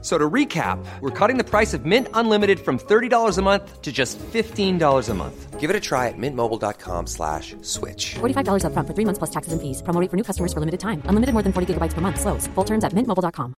So to recap, we're cutting the price of Mint Unlimited from $30 a month to just $15 a month. Give it a try at mintmobile.com slash switch. $45 upfront for three months plus taxes and fees. Promo rate for new customers for limited time. Unlimited more than 40 gigabytes per month. Slows. Full terms at mintmobile.com.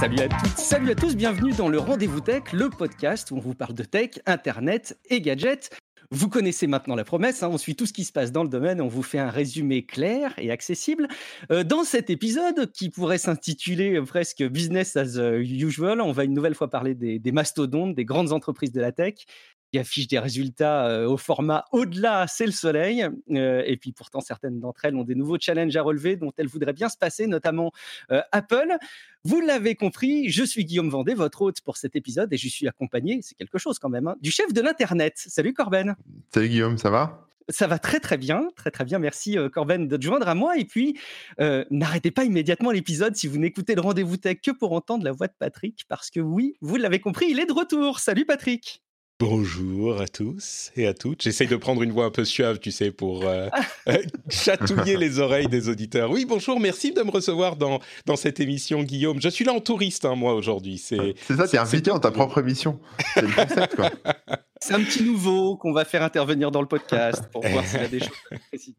Salut à toutes, salut à tous, bienvenue dans le Rendez-vous Tech, le podcast où on vous parle de tech, internet et gadgets. Vous connaissez maintenant la promesse, hein, on suit tout ce qui se passe dans le domaine, on vous fait un résumé clair et accessible. Euh, dans cet épisode, qui pourrait s'intituler euh, presque Business as euh, usual, on va une nouvelle fois parler des, des mastodontes, des grandes entreprises de la tech, qui affichent des résultats au format au-delà, c'est le soleil. Et puis pourtant, certaines d'entre elles ont des nouveaux challenges à relever dont elles voudraient bien se passer, notamment Apple. Vous l'avez compris, je suis Guillaume Vendée, votre hôte pour cet épisode, et je suis accompagné, c'est quelque chose quand même, hein, du chef de l'Internet. Salut Corben. Salut Guillaume, ça va? Ça va très très bien, très très bien. Merci Corben de te joindre à moi. Et puis, euh, n'arrêtez pas immédiatement l'épisode si vous n'écoutez le rendez-vous tech que pour entendre la voix de Patrick, parce que oui, vous l'avez compris, il est de retour. Salut Patrick. Bonjour à tous et à toutes. J'essaye de prendre une voix un peu suave, tu sais, pour euh, euh, chatouiller les oreilles des auditeurs. Oui, bonjour, merci de me recevoir dans, dans cette émission, Guillaume. Je suis là en touriste, hein, moi, aujourd'hui. C'est ça, t'es invité dans ta propre émission. C'est le concept, quoi. C'est un petit nouveau qu'on va faire intervenir dans le podcast pour voir s'il y a des choses précises.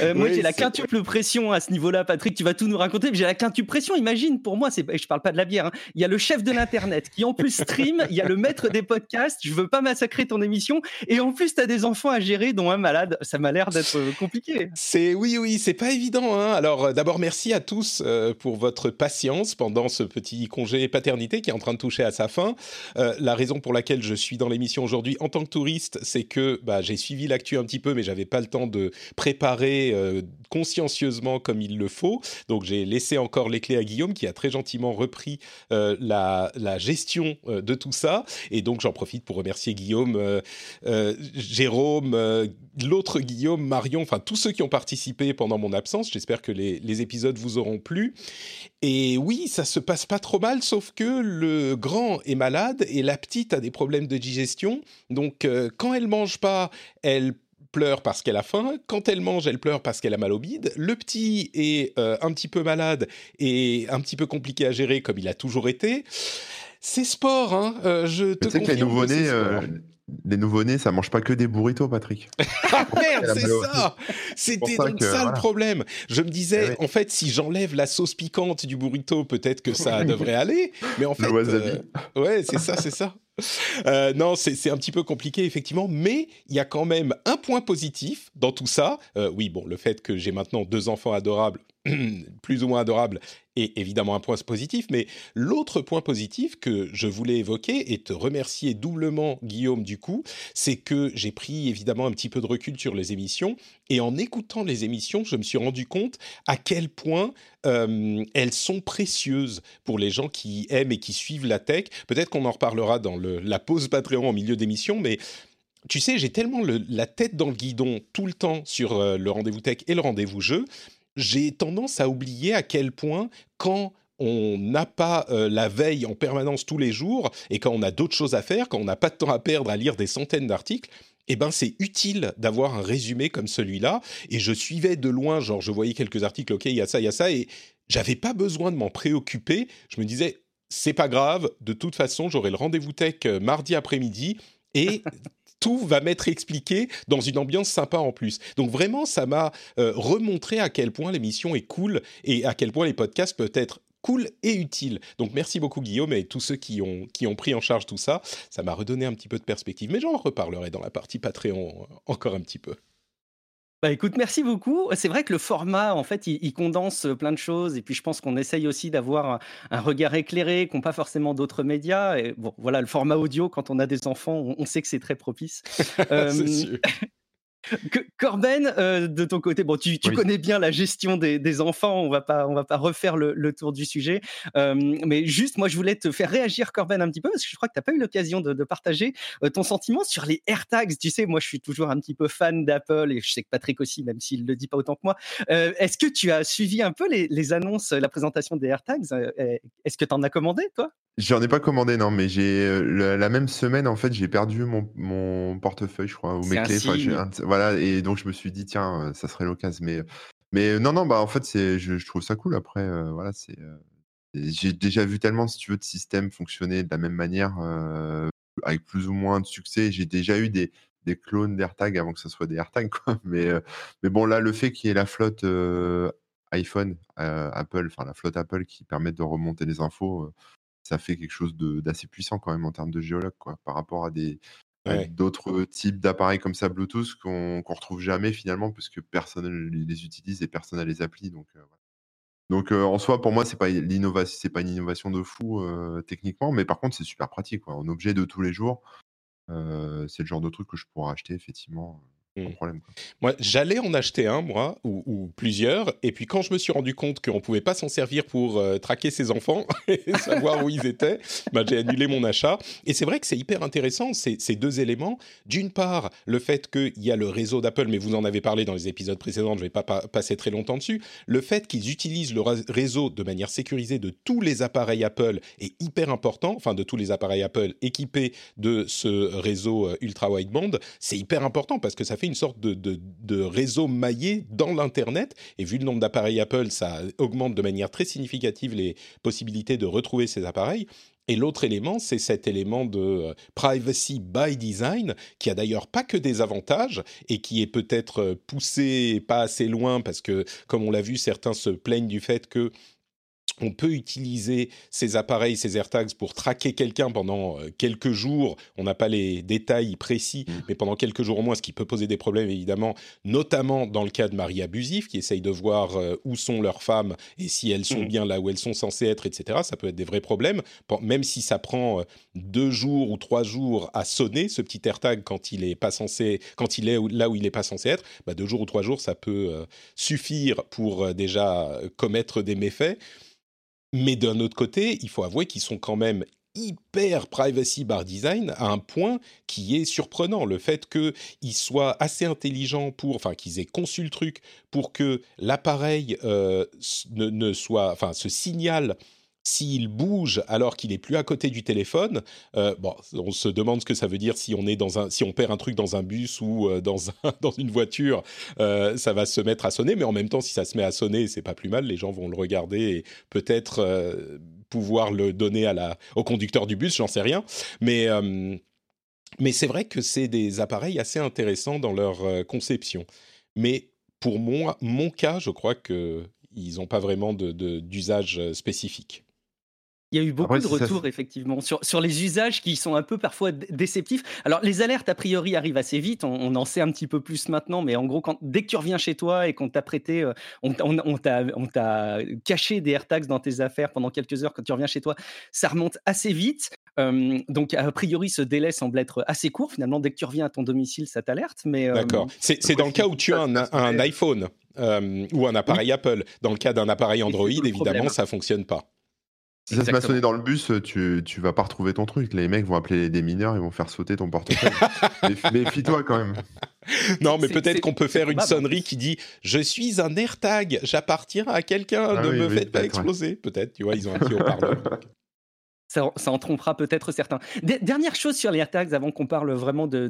Euh, moi, Oui, j'ai la quintuple pression à ce niveau-là, Patrick. Tu vas tout nous raconter. mais J'ai la quintuple pression. Imagine, pour moi, c'est, je parle pas de la bière. hein. Il y a le chef de l'internet qui en plus stream. Il y a le maître des podcasts. Je veux pas massacrer ton émission. Et en plus, tu as des enfants à gérer, dont un malade. Ça m'a l'air d'être euh, compliqué. C'est oui, oui, c'est pas évident. Hein. Alors, euh, d'abord, merci à tous euh, pour votre patience pendant ce petit congé paternité qui est en train de toucher à sa fin. Euh, la raison pour laquelle je suis dans l'émission aujourd'hui en tant que touriste, c'est que bah, j'ai suivi l'actu un petit peu, mais j'avais pas le temps de préparer euh, consciencieusement comme il le faut. Donc, j'ai laissé encore les clés à Guillaume qui a très gentiment repris euh, la, la gestion euh, de tout ça. Et donc, j'en profite pour remercier Guillaume, Jérôme, l'autre Guillaume, Marion, enfin tous ceux qui ont participé pendant mon absence. J'espère que les, les épisodes vous auront plu. Et oui, ça se passe pas trop mal, sauf que le grand est malade et la petite a des problèmes de digestion. Donc, quand elle mange pas, elle pleure parce qu'elle a faim. Quand elle mange, elle pleure parce qu'elle a mal au bide. Le petit est euh, un petit peu malade et un petit peu compliqué à gérer comme il a toujours été. C'est sport, hein. euh, je te Tu sais que les confirme nouveau-nés, c'est sport. Les nouveau-nés, ça mange pas que des burritos, Patrick. Ah merde, c'est ça C'était donc que, ça le problème. Je me disais, Eh en fait, si j'enlève la sauce piquante du burrito, peut-être que ça devrait aller. Mais en fait, Le wasabi. euh, ouais, c'est ça, c'est ça. Euh, non, c'est c'est un petit peu compliqué, effectivement, mais il y a quand même un point positif dans tout ça. Euh, oui, bon, le fait que j'ai maintenant deux enfants adorables, plus ou moins adorables, est évidemment un point positif, mais l'autre point positif que je voulais évoquer et te remercier doublement, Guillaume, du coup, c'est que j'ai pris évidemment un petit peu de recul sur les émissions et en écoutant les émissions, je me suis rendu compte à quel point euh, elles sont précieuses pour les gens qui aiment et qui suivent la tech. Peut-être qu'on en reparlera dans la pause Patreon en milieu d'émission, mais tu sais, j'ai tellement le- la tête dans le guidon tout le temps sur euh, le rendez-vous tech et le rendez-vous jeu, j'ai tendance à oublier à quel point quand on n'a pas euh, la veille en permanence tous les jours et quand on a d'autres choses à faire, quand on n'a pas de temps à perdre à lire des centaines d'articles, eh ben c'est utile d'avoir un résumé comme celui-là. Et je suivais de loin, genre je voyais quelques articles, ok, il y a ça, il y a ça, et j'avais pas besoin de m'en préoccuper. Je me disais, c'est pas grave, de toute façon, j'aurai le rendez-vous tech euh, mardi après-midi et tout va m'être expliqué dans une ambiance sympa en plus. Donc vraiment, ça m'a euh, remontré à quel point l'émission est cool et à quel point les podcasts peuvent être cool et utiles. Donc merci beaucoup Guillaume et tous ceux qui ont, qui ont pris en charge tout ça. Ça m'a redonné un petit peu de perspective, mais j'en reparlerai dans la partie Patreon euh, encore un petit peu. Bah écoute, merci beaucoup. C'est vrai que le format, en fait, il, il condense plein de choses. Et puis, je pense qu'on essaye aussi d'avoir un, regard éclairé, qu'ont pas forcément d'autres médias. Et bon, voilà, le format audio, quand on a des enfants, on, on sait que c'est très propice. Euh, sûr. Corben, euh, de ton côté, bon, tu, connais bien la gestion des, enfants, on va pas, on va pas refaire le, tour du sujet, euh, mais juste, moi, je voulais te faire réagir, Corben, un petit peu, parce que je crois que tu n'as pas eu l'occasion de, partager euh, ton sentiment sur les AirTags. Tu sais, moi, je suis toujours un petit peu fan d'Apple, et je sais que Patrick aussi, même s'il le dit pas autant que moi. Est-ce que tu as suivi un peu les, annonces, la présentation des AirTags? Est-ce que tu en as commandé, toi? J'en ai pas commandé, non, mais j'ai la, même semaine, en fait, j'ai perdu mon, portefeuille, je crois, ou mes clés. voilà, et donc je me suis dit, tiens, ça serait l'occasion. Mais, mais non, non, bah en fait, c'est, je, trouve ça cool. Après, voilà, c'est, j'ai déjà vu tellement, si tu veux, de systèmes fonctionner de la même manière, avec plus ou moins de succès. J'ai déjà eu des, des clones d'AirTag avant que ce soit des AirTag, quoi. Mais, mais bon, là, le fait qu'il y ait la flotte iPhone, Apple, enfin la flotte Apple qui permet de remonter les infos, ça fait quelque chose d'assez puissant quand même en termes de géologue, quoi, par rapport à des d'autres types d'appareils comme ça Bluetooth qu'on ne retrouve jamais finalement, parce que personne les utilise et personne n'a les applis. Donc, donc en soi, pour moi, c'est pas l'innovation, c'est pas une innovation de fou techniquement, mais par contre, c'est super pratique, quoi. En objet de tous les jours, c'est le genre de truc que je pourrais acheter effectivement. Mmh. problème. Moi, j'allais en acheter un, moi, ou, plusieurs, et puis quand je me suis rendu compte qu'on pouvait pas s'en servir pour euh, traquer ses enfants et savoir où ils étaient, bah, j'ai annulé mon achat. Et c'est vrai que c'est hyper intéressant, ces, ces deux éléments. D'une part, le fait qu'il y a le réseau d'Apple, mais vous en avez parlé dans les épisodes précédents, je vais pas passer très longtemps dessus. Le fait qu'ils utilisent le réseau de manière sécurisée de tous les appareils Apple est hyper important, enfin de tous les appareils Apple équipés de ce réseau euh, ultra wideband, c'est hyper important parce que ça fait une sorte de, réseau maillé dans l'Internet. Et vu le nombre d'appareils Apple, ça augmente de manière très significative les possibilités de retrouver ces appareils. Et l'autre élément, c'est cet élément de euh, privacy by design, qui a d'ailleurs pas que des avantages et qui est peut-être euh, poussé pas assez loin parce que, comme on l'a vu, certains se plaignent du fait que on peut utiliser ces appareils, ces AirTags pour traquer quelqu'un pendant euh, quelques jours. On n'a pas les détails précis, mmh. mais pendant quelques jours au moins, ce qui peut poser des problèmes évidemment, notamment dans le cas de maris abusifs qui essayent de voir euh, où sont leurs femmes et si elles sont mmh. bien là où elles sont censées être, etc. Ça peut être des vrais problèmes, même si ça prend euh, deux jours ou trois jours à sonner ce petit AirTag quand il est pas censé, quand il est là où il n'est pas censé être. Bah, deux jours ou trois jours, ça peut suffire pour déjà commettre des méfaits. Mais d'un autre côté, il faut avouer qu'ils sont quand même hyper privacy bar design à un point qui est surprenant. Le fait qu'ils soient assez intelligents pour, enfin, qu'ils aient conçu le truc pour que l'appareil euh, ne, ne, soit, enfin, se signale s'il bouge alors qu'il est plus à côté du téléphone, euh, bon, on se demande ce que ça veut dire si on est dans un, si on perd un truc dans un bus ou euh, dans une voiture, euh, ça va se mettre à sonner. Mais en même temps, si ça se met à sonner, c'est pas plus mal. Les gens vont le regarder et peut-être pouvoir le donner au conducteur du bus, j'en sais rien. Mais c'est vrai que c'est des appareils assez intéressants dans leur conception. Mais pour moi, mon cas, je crois que ils n'ont pas vraiment d'usage spécifique. Il y a eu beaucoup de retours, effectivement, sur, sur les usages qui sont un peu parfois déceptifs. Alors, les alertes, a priori, arrivent assez vite. On, en sait un petit peu plus maintenant, mais en gros, quand, dès que tu reviens chez toi et qu'on t'a prêté, euh, on, on t'a caché des AirTags dans tes affaires pendant quelques heures quand tu reviens chez toi, ça remonte assez vite. donc, a priori, ce délai semble être assez court. Finalement, dès que tu reviens à ton domicile, ça t'alerte. Mais D'accord. C'est dans le cas où tu as un, un iPhone ou un appareil Apple. Dans le cas d'un appareil Android, évidemment, ça fonctionne pas. Si ça se m'a sonné dans le bus, tu, tu vas pas retrouver ton truc. Les mecs vont appeler des mineurs, ils vont faire sauter ton portefeuille. Méfie-toi quand même. Non, mais peut-être qu'on peut faire une sonnerie qui dit Je suis un AirTag, j'appartiens à quelqu'un, ah ne me faites pas exploser. Peut-être, tu vois, ils ont un petit haut-parleur. Ça, en trompera peut-être certains. dernière chose sur les AirTags, avant qu'on parle vraiment du,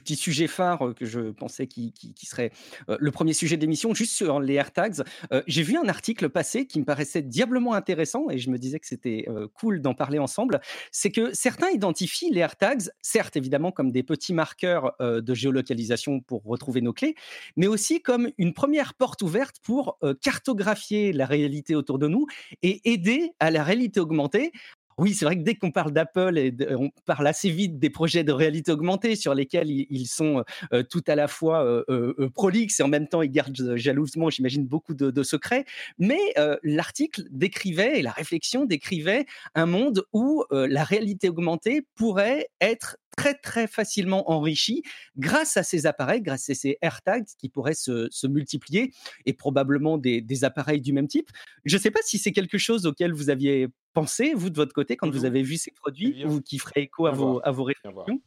petit sujet phare euh, que je pensais qui, serait euh, le premier sujet d'émission, juste sur les AirTags. Euh, j'ai vu un article passé qui me paraissait diablement intéressant et je me disais que c'était cool d'en parler ensemble. C'est que certains identifient les AirTags, certes évidemment comme des petits marqueurs de géolocalisation pour retrouver nos clés, mais aussi comme une première porte ouverte pour cartographier la réalité autour de nous et aider à la réalité augmentée oui, c'est vrai que dès qu'on parle d'Apple, on parle assez vite des projets de réalité augmentée sur lesquels ils, sont tout à la fois prolixes et en même temps ils gardent jalousement, j'imagine, beaucoup de, secrets. Mais l'article décrivait et la réflexion décrivait un monde où la réalité augmentée pourrait être très très facilement enrichi grâce à ces appareils, grâce à ces AirTags qui pourraient se, multiplier et probablement des, appareils du même type. Je ne sais pas si c'est quelque chose auquel vous aviez pensé, vous de votre côté, quand vous avez vu ces produits ou qui ferait écho à vos, à vos réflexions.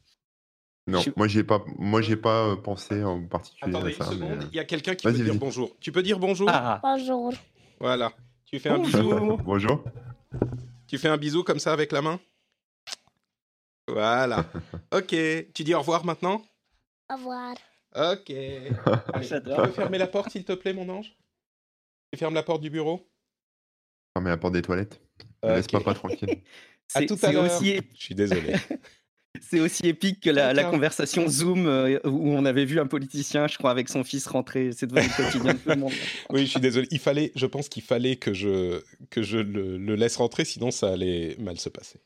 Non, moi j'ai pas, moi j'ai pas pensé en particulier Attendez à ça. Une seconde, il y a quelqu'un qui veut dire bonjour. Tu peux dire bonjour? Ah. Bonjour. Voilà. Tu fais un bisou. bonjour. Tu fais un bisou comme ça avec la main? Voilà. Ok. Tu dis au revoir maintenant? Au revoir. Ok. tu peux fermer la porte, s'il te plaît, mon ange? Tu fermes la porte du bureau? Fermer la porte des toilettes. Okay. Laisse pas tranquille. à tout à l'heure. Aussi... Je suis désolé. C'est aussi épique que la, conversation Zoom euh, où on avait vu un politicien, je crois, avec son fils rentrer. C'est devenu le quotidien de tout le monde. oui, je suis désolé. Il fallait, je pense qu'il fallait que je, que je le laisse rentrer, sinon ça allait mal se passer.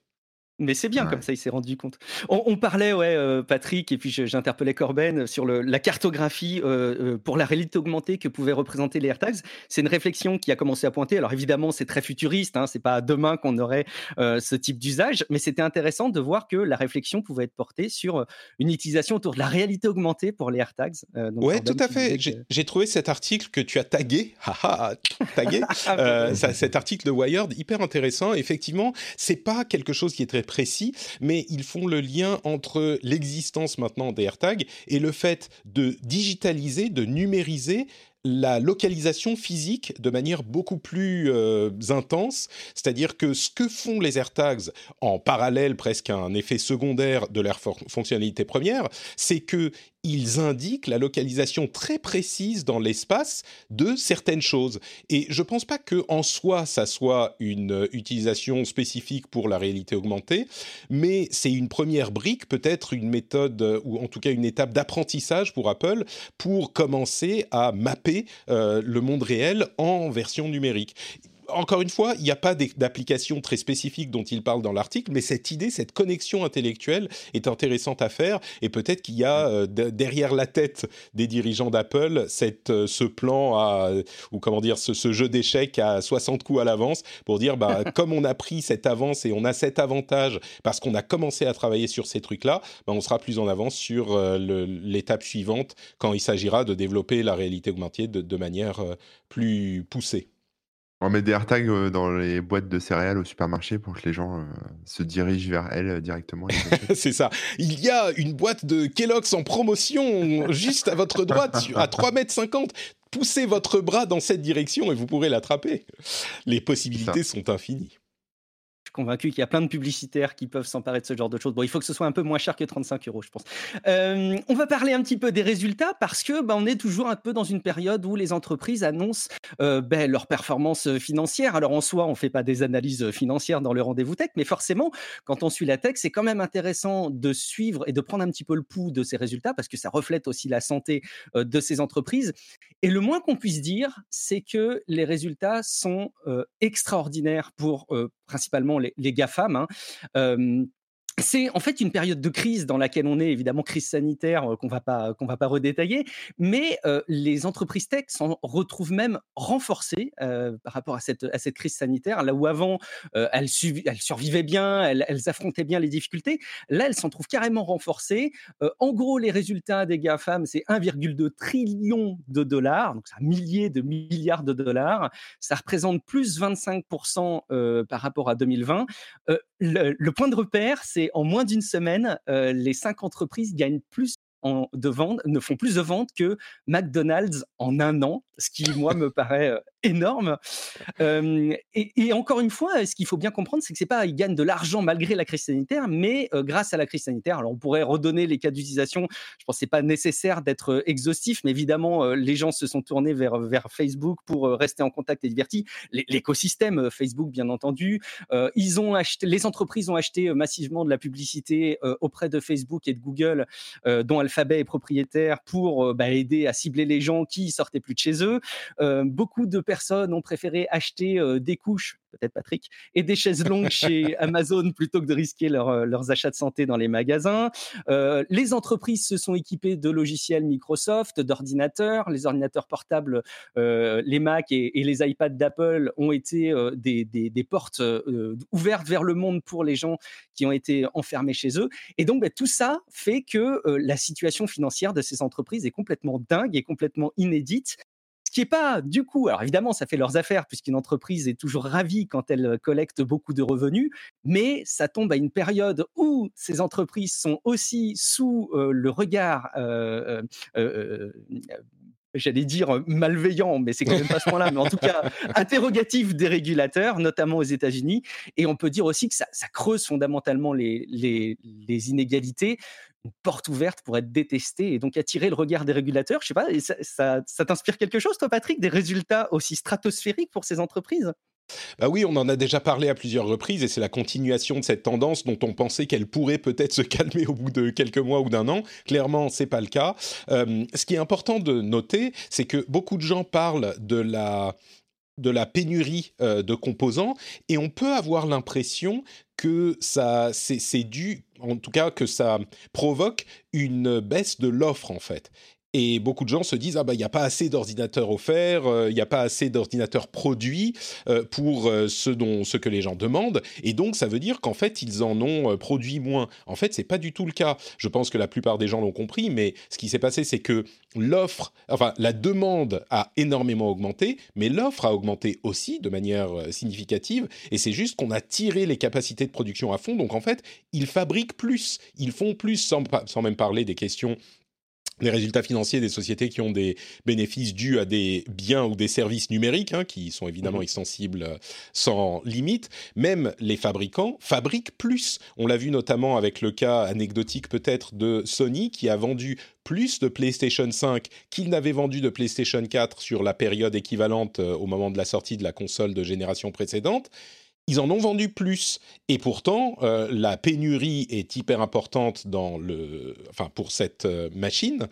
Mais c'est bien, comme ça, il s'est rendu compte. On, parlait, ouais, euh, Patrick, et puis j'interpellais Corben sur le, la cartographie euh, euh, pour la réalité augmentée que pouvaient représenter les AirTags. C'est une réflexion qui a commencé à pointer. Alors évidemment, c'est très futuriste, hein, c'est pas demain qu'on aurait ce type d'usage, mais c'était intéressant de voir que la réflation pouvait être portée sur une utilisation autour de la réalité augmentée pour les AirTags. ouais, tout à fait. J'ai trouvé cet article que tu as tagué, tagué, ah, cet article de Wired hyper intéressant. Effectivement, c'est pas quelque chose qui est très précis, mais ils font le lien entre l'existence maintenant des AirTags et le fait de digitaliser, de numériser la localisation physique de manière beaucoup plus euh, intense, c'est-à-dire que ce que font les AirTags en parallèle, presque un effet secondaire de leur fonctionnalité première, c'est que ils indiquent la localisation très précise dans l'espace de certaines choses. Et je ne pense pas que en soi ça soit une utilisation spécifique pour la réalité augmentée, mais c'est une première brique, peut-être une méthode ou en tout cas une étape d'apprentissage pour Apple pour commencer à mapper euh, le monde réel en version numérique encore une fois, il n'y a pas d'application très spécifique dont il parle dans l'article, mais cette idée, cette connexion intellectuelle est intéressante à faire. Et peut-être qu'il y a euh, derrière la tête des dirigeants d'Apple euh, ce plan à, ou comment dire, ce, jeu d'échecs à 60 coups à l'avance pour dire, bah, comme on a pris cette avance et on a cet avantage parce qu'on a commencé à travailler sur ces trucs-là, bah, on sera plus en avance sur euh, l'étape suivante quand il s'agira de développer la réalité augmentée de manière plus poussée. On met des AirTags euh, dans les boîtes de céréales au supermarché pour que les gens euh, se dirigent vers elles euh, directement. c'est ça. Il y a une boîte de Kellogg's en promotion juste à votre droite, à 3,50 mètres. Poussez votre bras dans cette direction et vous pourrez l'attraper. Les possibilités sont infinies convaincu qu'il y a plein de publicitaires qui peuvent s'emparer de ce genre de choses. Bon, il faut que ce soit un peu moins cher que 35 euros, je pense. Euh, on va parler un petit peu des résultats parce que bah, on est toujours un peu dans une période où les entreprises annoncent euh, ben, leurs performances financières. Alors en soi, on ne fait pas des analyses financières dans le rendez-vous tech, mais forcément, quand on suit la tech, c'est quand même intéressant de suivre et de prendre un petit peu le pouls de ces résultats parce que ça reflète aussi la santé euh, de ces entreprises. Et le moins qu'on puisse dire, c'est que les résultats sont extraordinaires pour principalement les, GAFAM. Hein c'est en fait une période de crise dans laquelle on est, évidemment crise sanitaire euh, qu'on va pas va pas redétailler, mais euh, les entreprises tech s'en retrouvent même renforcées euh, par rapport à cette à cette crise sanitaire. Là où avant elles, elles, survivaient bien, elles, affrontaient bien les difficultés, là elles s'en trouvent carrément renforcées. en gros, les résultats des GAFAM, c'est 1,2 trillion de dollars, donc c'est un millier de milliards de dollars. Ça représente plus 25% par rapport à 2020. le point de repère, c'est en moins d'une semaine, euh, les cinq entreprises gagnent plus de ventes, ne font plus de ventes que McDonald's en un an, ce qui, moi, me paraît euh, énorme. et, encore une fois, ce qu'il faut bien comprendre, c'est que c'est pas ils gagnent de l'argent malgré la crise sanitaire, mais grâce à la crise sanitaire. Alors on pourrait redonner les cas d'utilisation. Je pense que c'est pas nécessaire d'être exhaustif, mais évidemment les gens se sont tournés vers vers Facebook pour rester en contact et divertis. L'écosystème Facebook, bien entendu, ils ont acheté, les entreprises ont acheté massivement de la publicité auprès de Facebook et de Google, dont Alphabet est propriétaire, pour bah, aider à cibler les gens qui sortaient plus de chez eux. beaucoup de ont préféré acheter des couches, peut-être Patrick, et des chaises longues chez Amazon plutôt que de risquer leurs achats de santé dans les magasins. les entreprises se sont équipées de logiciels Microsoft, d'ordinateurs. Les ordinateurs portables, les Mac et, les iPads d'Apple ont été des, des, portes ouvertes vers le monde pour les gens qui ont été enfermés chez eux. Et donc, bah, tout ça fait que la situation financière de ces entreprises est complètement dingue et complètement inédite. Qui n'est pas, du coup, alors évidemment, ça fait leurs affaires, puisqu'une entreprise est toujours ravie quand elle collecte beaucoup de revenus, mais ça tombe à une période où ces entreprises sont aussi sous le regard j'allais dire malveillant, mais c'est quand même pas ce point-là, mais en tout cas interrogatif des régulateurs, notamment aux États-Unis. Et on peut dire aussi que ça, creuse fondamentalement les, les, inégalités une porte ouverte pour être détesté et donc attirer le regard des régulateurs. Je sais pas, ça, ça t'inspire quelque chose, toi, Patrick, des résultats aussi stratosphériques pour ces entreprises? Bah oui, on en a déjà parlé à plusieurs reprises et c'est la continuation de cette tendance dont on pensait qu'elle pourrait peut-être se calmer au bout de quelques mois ou d'un an. Clairement, c'est pas le cas. Euh, ce qui est important de noter, c'est que beaucoup de gens parlent de la pénurie euh, de composants et on peut avoir l'impression que ça c'est dû en tout cas que ça provoque une baisse de l'offre en fait et beaucoup de gens se disent ah bah il n'y a pas assez d'ordinateurs offerts, euh, il n'y a pas assez d'ordinateurs produits euh, pour euh, ce dont ce que les gens demandent, et donc ça veut dire qu'en fait ils en ont produit moins. En fait c'est pas du tout le cas. Je pense que la plupart des gens l'ont compris, mais ce qui s'est passé c'est que l'offre, enfin la demande a énormément augmenté, mais l'offre a augmenté aussi de manière significative, et c'est juste qu'on a tiré les capacités de production à fond. Donc en fait ils fabriquent plus, ils font plus sans, sans même parler des questions les résultats financiers des sociétés qui ont des bénéfices dus à des biens ou des services numériques, hein, qui sont évidemment mmh extensibles euh, sans limite, même les fabricants fabriquent plus. On l'a vu notamment avec le cas anecdotique peut-être de Sony, qui a vendu plus de PlayStation 5 qu'il n'avait vendu de PlayStation 4 sur la période équivalente euh, au moment de la sortie de la console de génération précédente ils en ont vendu plus. Et pourtant, euh, la pénurie est hyper importante dans le, enfin, pour cette euh, machine.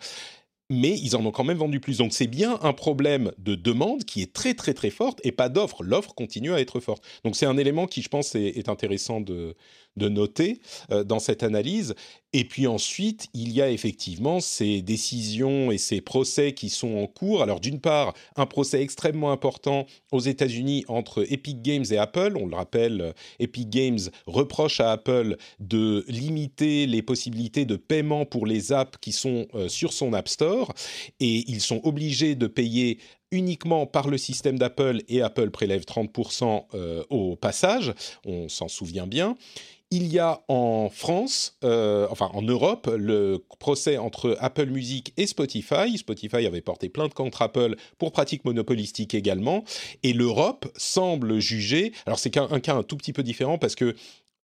Mais ils en ont quand même vendu plus. Donc c'est bien un problème de demande qui est très très très forte et pas d'offre. L'offre continue à être forte. Donc c'est un élément qui, je pense, est intéressant de, de noter euh, dans cette analyse. Et puis ensuite, il y a effectivement ces décisions et ces procès qui sont en cours. Alors d'une part, un procès extrêmement important aux États-Unis entre Epic Games et Apple. On le rappelle, euh, Epic Games reproche à Apple de limiter les possibilités de paiement pour les apps qui sont euh, sur son App Store. Et ils sont obligés de payer uniquement par le système d'Apple et Apple prélève 30% au passage, on s'en souvient bien il y a en France, euh, enfin en Europe, le procès entre Apple Music et Spotify. Spotify avait porté plainte contre Apple pour pratique monopolistique également. Et l'Europe semble juger. Alors c'est un, cas un tout petit peu différent parce que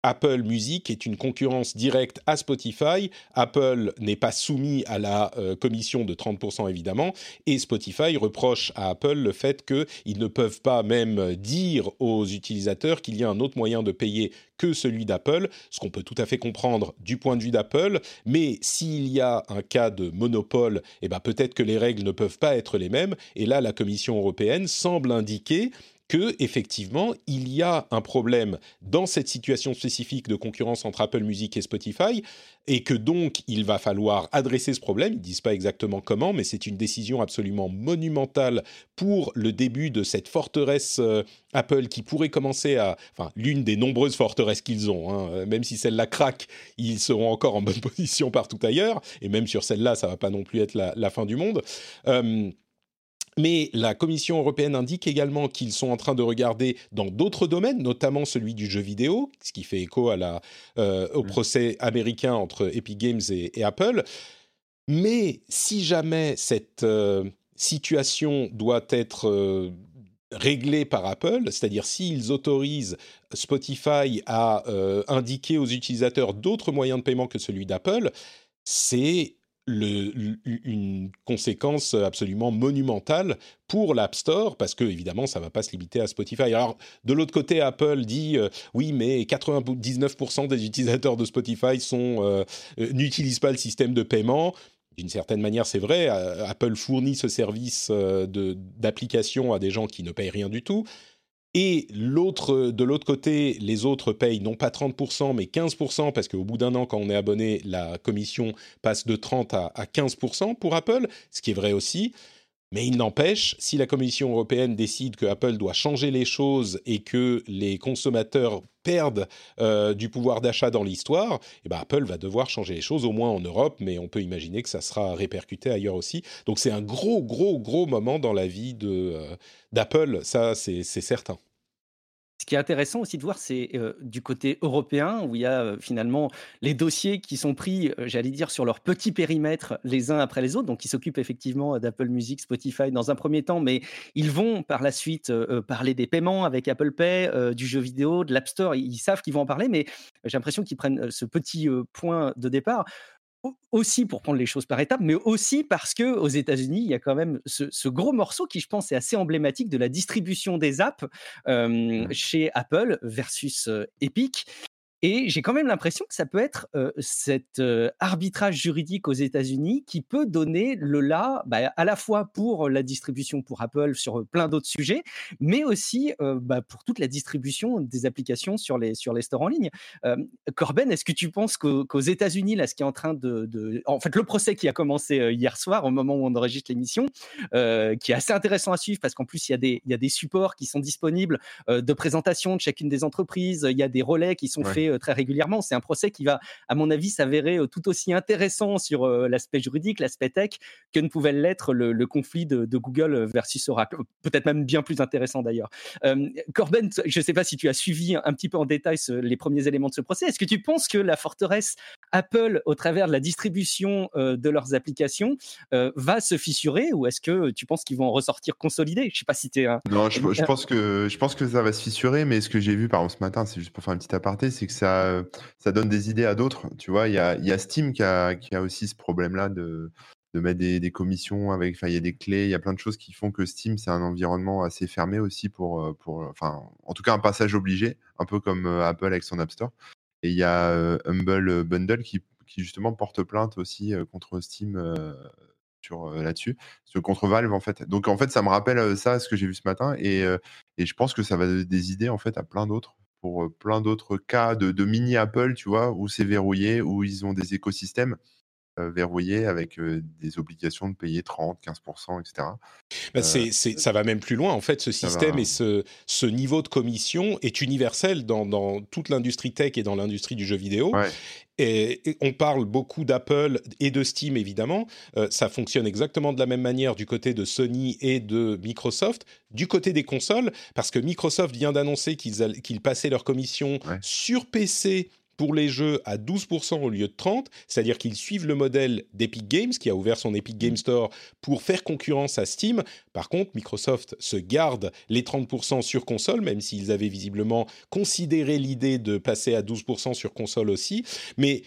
Apple Music est une concurrence directe à Spotify. Apple n'est pas soumis à la euh, commission de 30% évidemment. Et Spotify reproche à Apple le fait qu'ils ne peuvent pas même dire aux utilisateurs qu'il y a un autre moyen de payer que celui d'Apple, ce qu'on peut tout à fait comprendre du point de vue d'Apple. Mais s'il y a un cas de monopole, eh ben peut-être que les règles ne peuvent pas être les mêmes. Et là, la Commission européenne semble indiquer que effectivement il y a un problème dans cette situation spécifique de concurrence entre Apple Music et Spotify et que donc il va falloir adresser ce problème. Ils disent pas exactement comment, mais c'est une décision absolument monumentale pour le début de cette forteresse euh, Apple qui pourrait commencer à, enfin l'une des nombreuses forteresses qu'ils ont. Hein. Même si celle-là craque, ils seront encore en bonne position partout ailleurs. Et même sur celle-là, ça va pas non plus être la, fin du monde. Euh, mais la Commission européenne indique également qu'ils sont en train de regarder dans d'autres domaines, notamment celui du jeu vidéo, ce qui fait écho à la, euh, au mmh. procès américain entre Epic Games et, Apple. Mais si jamais cette euh, situation doit être euh, réglée par Apple, c'est-à-dire s'ils autorisent Spotify à indiquer aux utilisateurs d'autres moyens de paiement que celui d'Apple, c'est une conséquence absolument monumentale pour l'App Store, parce que évidemment, ça ne va pas se limiter à Spotify. Alors, de l'autre côté, Apple dit euh, oui, mais 99% des utilisateurs de Spotify sont euh, euh, n'utilisent pas le système de paiement. d'une certaine manière, c'est vrai, Apple fournit ce service d'application à des gens qui ne payent rien du tout. Et l'autre, de l'autre côté, les autres payent non pas 30%, mais 15%, parce qu'au bout d'un an, quand on est abonné, la commission passe de 30 à, 15% pour Apple, ce qui est vrai aussi. Mais il n'empêche, si la Commission européenne décide que Apple doit changer les choses et que les consommateurs perdent euh, du pouvoir d'achat dans l'histoire, eh ben Apple va devoir changer les choses, au moins en Europe, mais on peut imaginer que ça sera répercuté ailleurs aussi. Donc c'est un gros, gros, gros moment dans la vie euh, d'Apple, ça c'est certain. Ce qui est intéressant aussi de voir, c'est du côté européen, où il y a finalement les dossiers qui sont pris, j'allais dire, sur leur petit périmètre les uns après les autres. Donc, ils s'occupent effectivement d'Apple Music, Spotify dans un premier temps, mais ils vont par la suite parler des paiements avec Apple Pay, du jeu vidéo, de l'App Store. Ils savent qu'ils vont en parler, mais j'ai l'impression qu'ils prennent ce petit point de départ aussi pour prendre les choses par étapes, mais aussi parce que aux États-Unis, il y a quand même ce, gros morceau qui, je pense, est assez emblématique de la distribution des apps mmh. chez Apple versus Epic. Et j'ai quand même l'impression que ça peut être cet arbitrage juridique aux États-Unis qui peut donner le là, bah, à la fois pour la distribution pour Apple sur plein d'autres sujets, mais aussi bah, pour toute la distribution des applications sur les, sur les stores en ligne. Corben, est-ce que tu penses qu'aux États-Unis, là, ce qui est en train de, En fait, le procès qui a commencé hier soir, au moment où on enregistre l'émission, qui est assez intéressant à suivre parce qu'en plus, il y, a des, il y a des supports qui sont disponibles de présentation de chacune des entreprises, il y a des relais qui sont faits très régulièrement. C'est un procès qui va, à mon avis, s'avérer tout aussi intéressant sur l'aspect juridique, l'aspect tech, que ne pouvait l'être le, conflit de, Google versus Oracle. Peut-être même bien plus intéressant d'ailleurs. Corben, je ne sais pas si tu as suivi un petit peu en détail les premiers éléments de ce procès. Est-ce que tu penses que la forteresse Apple, au travers de la distribution de leurs applications, va se fissurer ou est-ce que tu penses qu'ils vont en ressortir consolidés? Je ne sais pas si tu es un... Non, je, pense que, je pense que ça va se fissurer, mais ce que j'ai vu par exemple ce matin, c'est juste pour faire un petit aparté, c'est que ça ça, donne des idées à d'autres. Tu vois, il y a, y a, Steam qui a, qui a aussi ce problème-là de, de mettre des, des commissions avec, il y a des clés, il y a plein de choses qui font que Steam, c'est un environnement assez fermé aussi pour, pour, enfin, en tout cas, un passage obligé, un peu comme Apple avec son App Store. Et il y a Humble Bundle qui, justement porte plainte aussi contre Steam là-dessus, contre Valve en fait. Donc en fait, ça me rappelle ça, ce que j'ai vu ce matin, et, je pense que ça va donner des idées en fait à plein d'autres pour plein d'autres cas de, mini Apple, tu vois, où c'est verrouillé, où ils ont des écosystèmes verrouillés avec des obligations de payer 30, 15%, etc. Ça va même plus loin. En fait, ce système et ce, ce, niveau de commission est universel dans, dans toute l'industrie tech et dans l'industrie du jeu vidéo. Et, on parle beaucoup d'Apple et de Steam, évidemment. Euh, ça fonctionne exactement de la même manière du côté de Sony et de Microsoft. Du côté des consoles, parce que Microsoft vient d'annoncer qu'ils passaient leur commission sur PC pour les jeux à 12% au lieu de 30%, c'est-à-dire qu'ils suivent le modèle d'Epic Games, qui a ouvert son Epic Game Store pour faire concurrence à Steam. Par contre, Microsoft se garde les 30% sur console, même s'ils avaient visiblement considéré l'idée de passer à 12% sur console aussi. Mais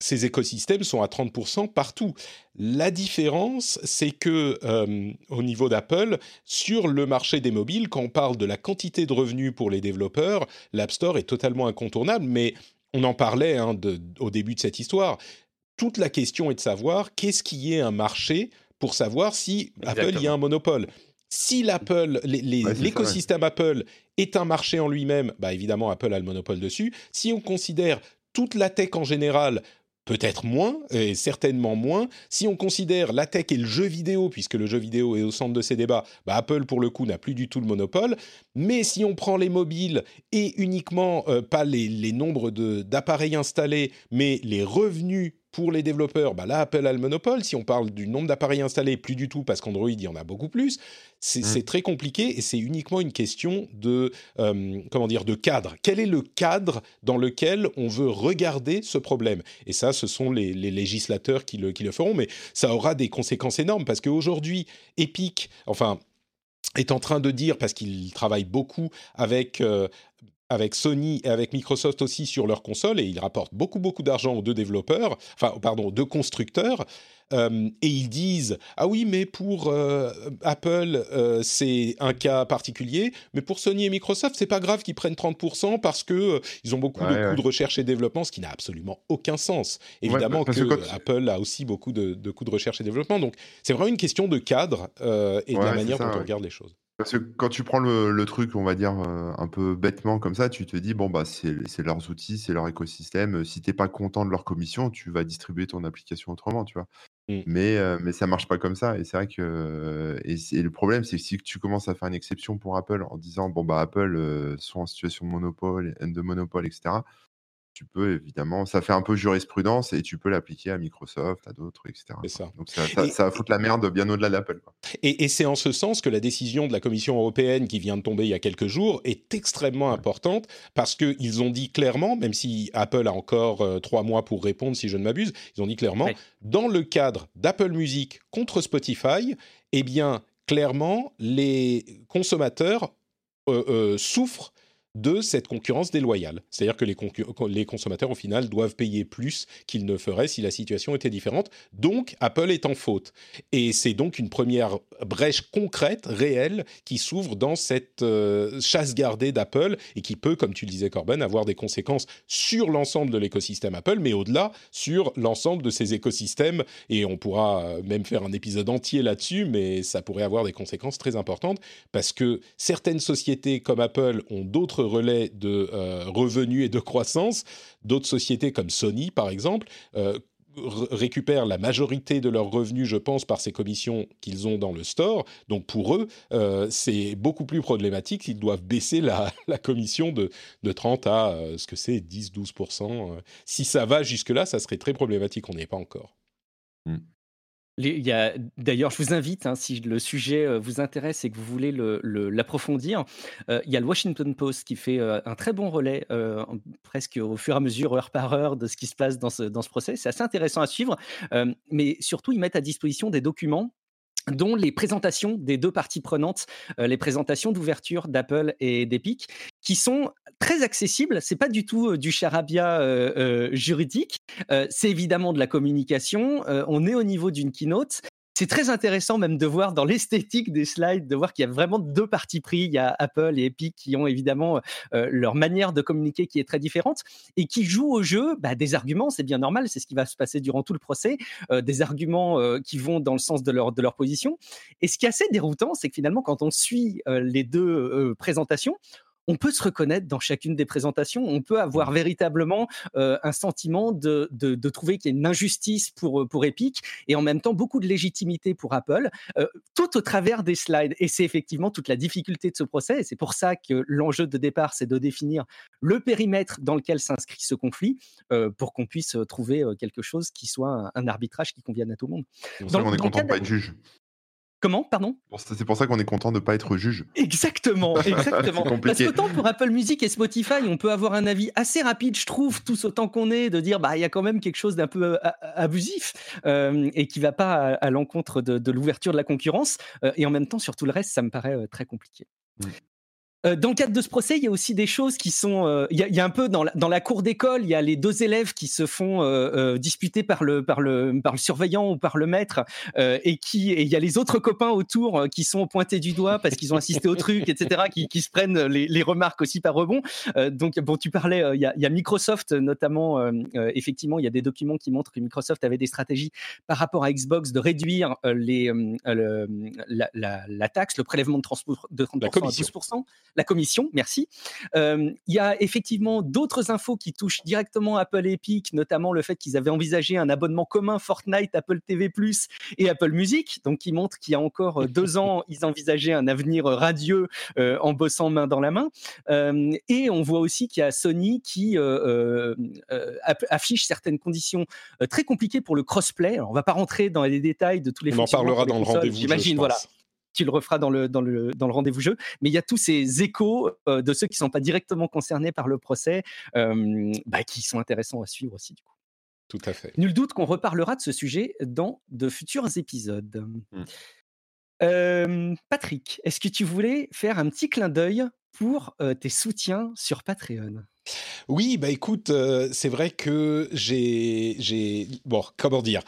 ces écosystèmes sont à 30% partout. La différence, c'est que euh, au niveau d'Apple, sur le marché des mobiles, quand on parle de la quantité de revenus pour les développeurs, l'App Store est totalement incontournable, mais on en parlait hein, au début de cette histoire. Toute la question est de savoir qu'est-ce qui est un marché pour savoir si Apple y a un monopole. Si l'Apple, l'écosystème Apple est un marché en lui-même, bah évidemment Apple a le monopole dessus. Si on considère toute la tech en général peut-être moins, et certainement moins. Si on considère la tech et le jeu vidéo, puisque le jeu vidéo est au centre de ces débats, bah, Apple, pour le coup, n'a plus du tout le monopole. Mais si on prend les mobiles et uniquement, euh, pas les, les nombres d'appareils installés, mais les revenus pour les développeurs, bah là, Apple a le monopole. Si on parle du nombre d'appareils installés, plus du tout, parce qu'Android, il y en a beaucoup plus. C'est mmh. très compliqué et c'est uniquement une question de, euh, comment dire, de cadre. Quel est le cadre dans lequel on veut regarder ce problème? Et ça, ce sont les, législateurs qui le, qui le feront, mais ça aura des conséquences énormes parce qu'aujourd'hui, Epic, enfin, est en train de dire, parce qu'il travaille beaucoup avec euh, avec Sony et avec Microsoft aussi sur leur console et ils rapportent beaucoup beaucoup d'argent aux deux développeurs, enfin pardon, aux deux constructeurs. Euh, et ils disent ah oui mais pour euh, Apple euh, c'est un cas particulier mais pour Sony et Microsoft c'est pas grave qu'ils prennent 30% parce que ils ont beaucoup de coûts de recherche et développement ce qui n'a absolument aucun sens. Évidemment que, Apple a aussi beaucoup de, coûts de recherche et développement donc c'est vraiment une question de cadre et de la manière dont on regarde les choses parce que quand tu prends le, truc, on va dire, un peu bêtement comme ça, tu te dis, bon, bah, c'est leurs outils, c'est leur écosystème. Si tu n'es pas content de leur commission, tu vas distribuer ton application autrement, tu vois. Mmh. Mais, ça mais ça marche pas comme ça. Et c'est vrai que. Et, le problème, c'est que si tu commences à faire une exception pour Apple en disant, bon, bah, Apple sont en situation de monopole, de monopole, etc., tu peux évidemment, ça fait un peu jurisprudence et tu peux l'appliquer à Microsoft, à d'autres, etc. Ça. Donc ça, ça, va foutre la merde bien au-delà d'Apple. Et, et c'est en ce sens que la décision de la Commission européenne qui vient de tomber il y a quelques jours est extrêmement importante parce qu'ils ont dit clairement, même si Apple a encore euh, trois mois pour répondre si je ne m'abuse, ils ont dit clairement, dans le cadre d'Apple Music contre Spotify, eh bien clairement les consommateurs euh, euh, souffrent de cette concurrence déloyale. C'est-à-dire que les, consommateurs, au final, doivent payer plus qu'ils ne feraient si la situation était différente. Donc, Apple est en faute. Et c'est donc une première brèche concrète, réelle, qui s'ouvre dans cette euh, chasse gardée d'Apple et qui peut, comme tu le disais, Corben, avoir des conséquences sur l'ensemble de l'écosystème Apple, mais au-delà, sur l'ensemble de ces écosystèmes. Et on pourra euh, même faire un épisode entier là-dessus, mais ça pourrait avoir des conséquences très importantes parce que certaines sociétés comme Apple ont d'autres relais de euh, revenus et de croissance. D'autres sociétés comme Sony, par exemple, euh, récupèrent la majorité de leurs revenus, je pense, par ces commissions qu'ils ont dans le store. Donc pour eux, euh, c'est beaucoup plus problématique. Ils doivent baisser la, commission de, de, 30 à ce que c'est 10-12%. si ça va jusque-là, ça serait très problématique. On n'y est pas encore. Mm. D'ailleurs, je vous invite, hein, si le sujet euh, vous intéresse et que vous voulez l'approfondir, euh, il y a le Washington Post qui fait euh, un très bon relais, presque au fur et à mesure, heure par heure, de ce qui se passe dans ce, dans ce procès. C'est assez intéressant à suivre, mais surtout, ils mettent à disposition des documents dont les présentations des deux parties prenantes, les présentations d'ouverture d'Apple et d'Epic, qui sont très accessibles. C'est pas du tout du charabia juridique. c'est évidemment de la communication. on est au niveau d'une keynote c'est très intéressant même de voir dans l'esthétique des slides, de voir qu'il y a vraiment deux parties pris. Il y a Apple et Epic qui ont évidemment euh, leur manière de communiquer qui est très différente et qui jouent au jeu bah, des arguments. C'est bien normal, c'est ce qui va se passer durant tout le procès, euh, des arguments euh, qui vont dans le sens de leur, de leur position. Et ce qui est assez déroutant, c'est que finalement, quand on suit les deux présentations, on peut se reconnaître dans chacune des présentations. On peut avoir mmh. véritablement euh, un sentiment de, trouver qu'il y a une injustice pour, pour Epic et en même temps beaucoup de légitimité pour Apple, euh, tout au travers des slides. Et c'est effectivement toute la difficulté de ce procès. Et c'est pour ça que l'enjeu de départ, c'est de définir le périmètre dans lequel s'inscrit ce conflit pour qu'on puisse trouver quelque chose qui soit un, arbitrage qui convienne à tout le monde. on est content de pas être juge. Comment, pardon? C'est pour ça qu'on est content de ne pas être juge. Exactement, exactement. Parce que tant pour Apple Music et Spotify, on peut avoir un avis assez rapide, je trouve, tous autant qu'on est, de dire bah il y a quand même quelque chose d'un peu euh, abusif euh, et qui va pas à, l'encontre de, l'ouverture de la concurrence. Euh, et en même temps, sur tout le reste, ça me paraît très compliqué. Mmh. Euh, dans le cadre de ce procès, il y a aussi des choses qui sont. Euh, il, y a, un peu dans la, dans la cour d'école, il y a les deux élèves qui se font euh, disputer par le, par, le, par le surveillant ou par le maître, et qui et il y a les autres copains autour qui sont pointés du doigt parce qu'ils ont assisté au truc, etc., qui, qui se prennent les, les, remarques aussi par rebond. donc, bon, tu parlais, il y, a, il y a Microsoft notamment. effectivement, il y a des documents qui montrent que Microsoft avait des stratégies par rapport à Xbox de réduire les, la, la, la, taxe, le prélèvement de, transport de 30% à 12% la commission, merci. Euh, il y a effectivement d'autres infos qui touchent directement Apple et Epic, notamment le fait qu'ils avaient envisagé un abonnement commun Fortnite, Apple TV+, et Apple Music, donc qui montre qu'il y a encore euh, deux ans, ils envisageaient un avenir radieux euh, en bossant main dans la main. et on voit aussi qu'il y a Sony qui affiche certaines conditions très compliquées pour le crossplay. Alors, on va pas rentrer dans les détails de tous les. On en parlera dans le rendez-vous. J'imagine, voilà tu le referas dans le, dans le, dans le rendez-vous jeu. Mais il y a tous ces échos euh, de ceux qui ne sont pas directement concernés par le procès euh, bah, qui sont intéressants à suivre aussi. Du coup. Tout à fait. Nul doute qu'on reparlera de ce sujet dans de futurs épisodes. Mmh. Patrick, est-ce que tu voulais faire un petit clin d'œil pour tes soutiens sur Patreon? Oui, bah écoute, c'est vrai que j'ai, j'ai, bon, comment dire,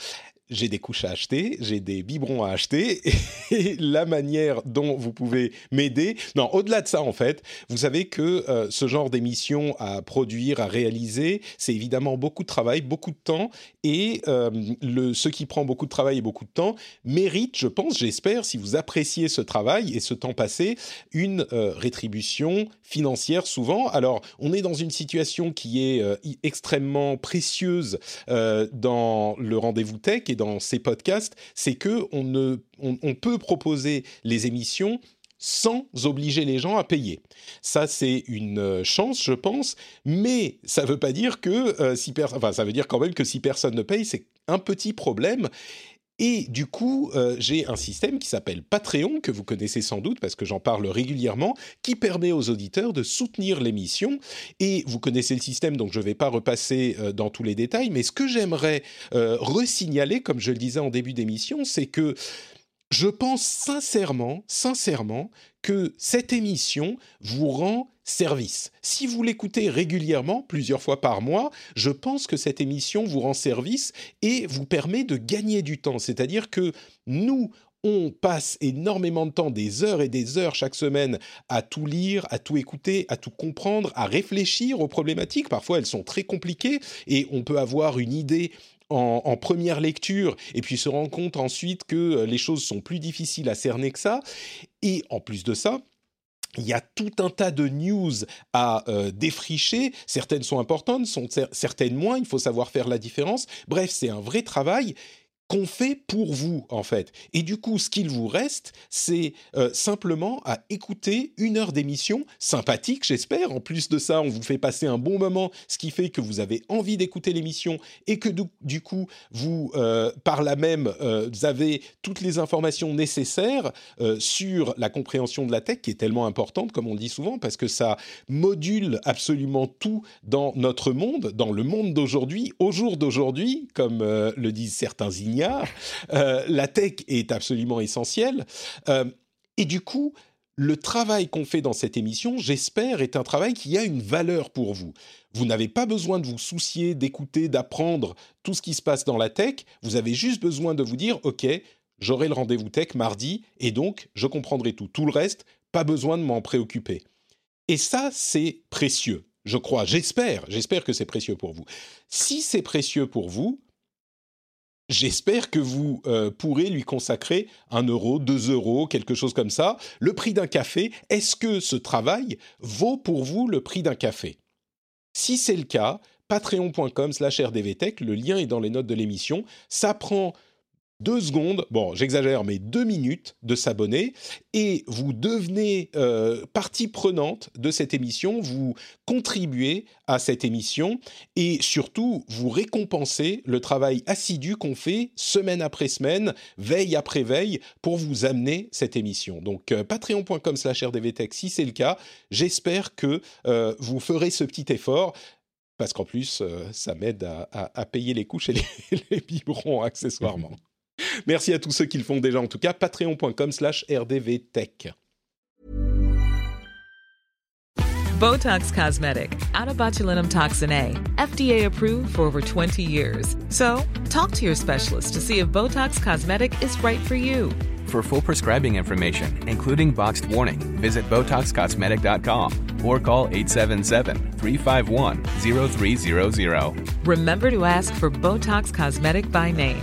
j'ai des couches à acheter, j'ai des biberons à acheter, et la manière dont vous pouvez m'aider. Non, au-delà de ça, en fait, vous savez que euh, ce genre d'émission à produire, à réaliser, c'est évidemment beaucoup de travail, beaucoup de temps, et euh, ce qui prend beaucoup de travail et beaucoup de temps mérite, je pense, j'espère, si vous appréciez ce travail et ce temps passé, une euh, rétribution financière souvent. Alors, on est dans une situation qui est extrêmement précieuse dans le rendez-vous tech dans ces podcasts, c'est que on, ne, on, peut proposer les émissions sans obliger les gens à payer. Ça, c'est une euh, chance, je pense, mais ça veut pas dire que euh, si enfin, ça veut dire quand même que si personne ne paye, c'est un petit problème. Et du coup, euh, j'ai un système qui s'appelle Patreon, que vous connaissez sans doute parce que j'en parle régulièrement, qui permet aux auditeurs de soutenir l'émission. Et vous connaissez le système, donc je ne vais pas repasser euh, dans tous les détails, mais ce que j'aimerais euh, comme je le disais en début d'émission, c'est que je pense sincèrement, sincèrement, que cette émission vous rend service. Si vous l'écoutez régulièrement, plusieurs fois par mois, je pense que cette émission vous rend service et vous permet de gagner du temps. C'est-à-dire que nous, on passe énormément de temps, des heures et des heures chaque semaine, à tout lire, à tout écouter, à tout comprendre, à réfléchir aux problématiques. Parfois, elles sont très compliquées et on peut avoir une idée en, première lecture et puis se rendre compte ensuite que les choses sont plus difficiles à cerner que ça. Et en plus de ça, il y a tout un tas de news à euh, défricher. Certaines sont importantes, sont certaines moins. Il faut savoir faire la différence. Bref, c'est un vrai travail qu'on fait pour vous, en fait. Et du coup, ce qu'il vous reste, c'est euh, simplement à écouter une heure d'émission sympathique, j'espère. En plus de ça, on vous fait passer un bon moment, ce qui fait que vous avez envie d'écouter l'émission et que du, coup, vous, euh, par là même, euh, vous avez toutes les informations nécessaires sur la compréhension de la tech, qui est tellement importante, comme on dit souvent, parce que ça module absolument tout dans notre monde, dans le monde d'aujourd'hui, au jour d'aujourd'hui, comme le disent certains ignares euh, la tech est absolument essentielle. Euh, et du coup, le travail qu'on fait dans cette émission, j'espère, est un travail qui a une valeur pour vous. Vous n'avez pas besoin de vous soucier, d'écouter, d'apprendre tout ce qui se passe dans la tech. Vous avez juste besoin de vous dire, OK, j'aurai le rendez-vous tech mardi, et donc je comprendrai tout. Tout le reste, pas besoin de m'en préoccuper. Et ça, c'est précieux, je crois, j'espère, j'espère que c'est précieux pour vous. Si c'est précieux pour vous, J'espère que vous euh, pourrez lui consacrer un euro, deux euros, quelque chose comme ça, le prix d'un café. Est-ce que ce travail vaut pour vous le prix d'un café? Si c'est le cas, patreon.com/rdvtech, le lien est dans les notes de l'émission. Ça prend deux secondes, bon j'exagère, mais deux minutes de s'abonner et vous devenez euh, partie prenante de cette émission, vous contribuez à cette émission et surtout vous récompensez le travail assidu qu'on fait semaine après semaine, veille après veille pour vous amener cette émission. Donc euh, patreon.com slash rdvtech si c'est le cas, j'espère que euh, vous ferez ce petit effort parce qu'en plus, ça m'aide à, payer les couches et les, les biberons accessoirement. Merci à tous ceux qui le font déjà en tout cas. Patreon.com slash rdvtech. Botox Cosmetic, out of botulinum toxin A, FDA approved for over 20 years. So, talk to your specialist to see if Botox Cosmetic is right for you. For full prescribing information, including boxed warning, visit BotoxCosmetic.com or call 877-351-0300. Remember to ask for Botox Cosmetic by name.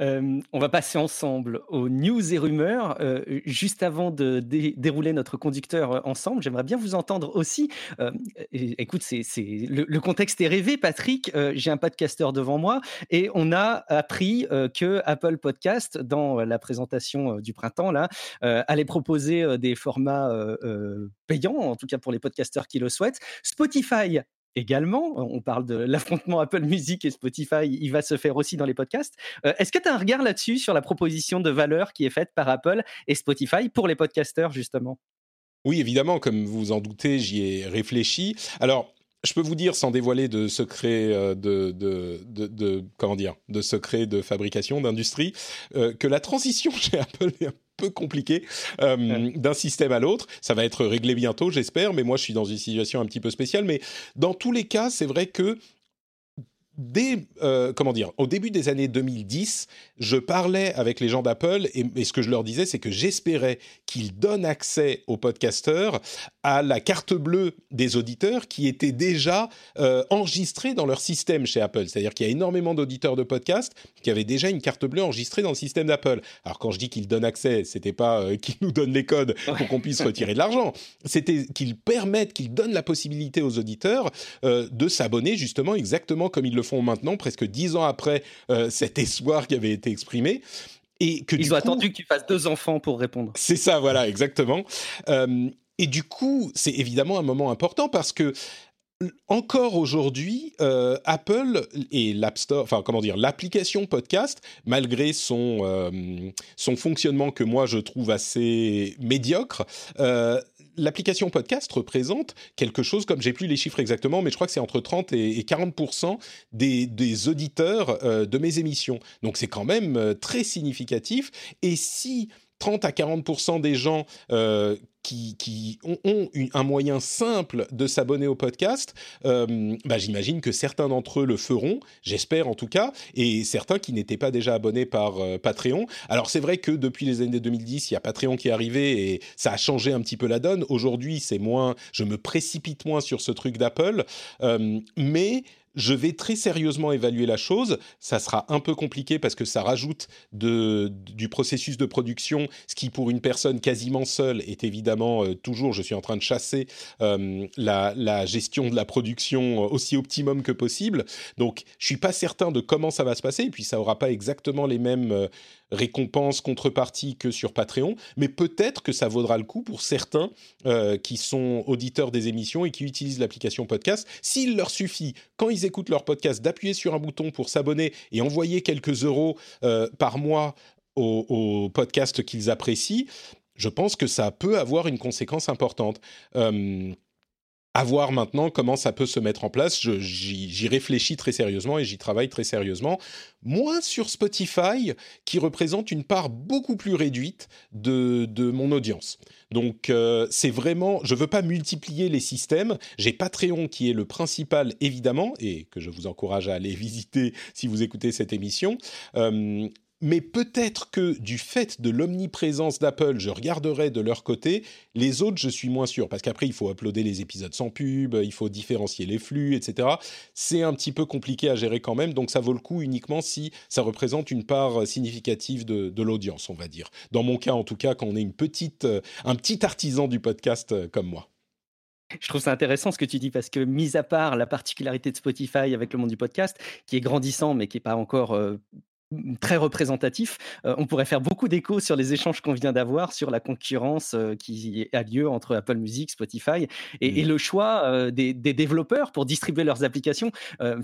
Euh, on va passer ensemble aux news et rumeurs. Euh, juste avant de dérouler notre conducteur euh, ensemble, j'aimerais bien vous entendre aussi. écoute, le, contexte est rêvé, Patrick. j'ai un podcasteur devant moi et on a appris que Apple Podcast, dans la présentation du printemps, là, allait proposer des formats payants, en tout cas pour les podcasteurs qui le souhaitent. Spotify également. On parle de l'affrontement Apple Music et Spotify, il va se faire aussi dans les podcasts. Euh, est-ce que tu as un regard là-dessus sur la proposition de valeur qui est faite par Apple et Spotify pour les podcasteurs, justement? Oui, évidemment, comme vous en doutez, j'y ai réfléchi. Alors, je peux vous dire, sans dévoiler de secrets euh, de, de, de, comment dire, de secrets de fabrication, d'industrie, euh, que la transition chez Apple est un peu compliquée euh, d'un système à l'autre. Ça va être réglé bientôt, j'espère, mais moi je suis dans une situation un petit peu spéciale. Mais dans tous les cas, c'est vrai que dès, euh, comment dire, au début des années 2010, je parlais avec les gens d'Apple et, ce que je leur disais, c'est que j'espérais qu'ils donnent accès aux podcasteurs à la carte bleue des auditeurs qui étaient déjà euh, enregistrés dans leur système chez Apple. C'est-à-dire qu'il y a énormément d'auditeurs de podcasts qui avaient déjà une carte bleue enregistrée dans le système d'Apple. Alors quand je dis qu'ils donnent accès, c'était pas euh, qu'ils nous donnent les codes pour qu'on puisse retirer de l'argent. C'était qu'ils permettent, qu'ils donnent la possibilité aux auditeurs de s'abonner justement exactement comme ils le font maintenant, presque dix ans après euh, cet espoir qui avait été exprimé. Et que Ils ont attendu que tu fasses deux enfants pour répondre. C'est ça, voilà, exactement. Euh, et du coup, c'est évidemment un moment important parce que encore aujourd'hui, euh, Apple et l'App Store, enfin comment dire, l'application podcast, malgré son son fonctionnement que moi je trouve assez médiocre, l'application podcast représente quelque chose comme, j'ai plus les chiffres exactement, mais je crois que c'est entre 30 et 40 des, des auditeurs euh, de mes émissions. Donc c'est quand même euh, très significatif. Et si 30 à 40% des gens euh, qui, ont, un moyen simple de s'abonner au podcast, euh, bah, j'imagine que certains d'entre eux le feront, j'espère en tout cas, et certains qui n'étaient pas déjà abonnés par euh, Patreon. Alors c'est vrai que depuis les années 2010, il y a Patreon qui est arrivé et ça a changé un petit peu la donne. Aujourd'hui, c'est moins, je me précipite moins sur ce truc d'Apple, mais je vais très sérieusement évaluer la chose. Ça sera un peu compliqué parce que ça rajoute du processus de production, ce qui pour une personne quasiment seule est évidemment euh, toujours, je suis en train de chasser euh, la, gestion de la production aussi optimum que possible. Donc je suis pas certain de comment ça va se passer et puis ça aura pas exactement les mêmes euh, récompense, contrepartie que sur Patreon, mais peut-être que ça vaudra le coup pour certains euh, qui sont auditeurs des émissions et qui utilisent l'application podcast. S'il leur suffit, quand ils écoutent leur podcast, d'appuyer sur un bouton pour s'abonner et envoyer quelques euros euh, par mois au, podcast qu'ils apprécient, je pense que ça peut avoir une conséquence importante. Euh, à voir maintenant comment ça peut se mettre en place. J'y réfléchis très sérieusement et j'y travaille très sérieusement. Moins sur Spotify, qui représente une part beaucoup plus réduite de, de mon audience. Donc euh, c'est vraiment, je veux pas multiplier les systèmes. J'ai Patreon qui est le principal évidemment et que je vous encourage à aller visiter si vous écoutez cette émission. Euh, mais peut-être que du fait de l'omniprésence d'Apple, je regarderai de leur côté. Les autres, je suis moins sûr, parce qu'après, il faut uploader les épisodes sans pub, il faut différencier les flux, etc. C'est un petit peu compliqué à gérer quand même, donc ça vaut le coup uniquement si ça représente une part significative de, l'audience, on va dire. Dans mon cas, en tout cas, quand on est une petite, un petit artisan du podcast euh, comme moi. Je trouve ça intéressant ce que tu dis parce que, mis à part la particularité de Spotify avec le monde du podcast, qui est grandissant mais qui n'est pas encore euh, très représentatif. Euh, on pourrait faire beaucoup d'échos sur les échanges qu'on vient d'avoir sur la concurrence euh, qui a lieu entre Apple Music, Spotify et, mmh. le choix euh, des, développeurs pour distribuer leurs applications.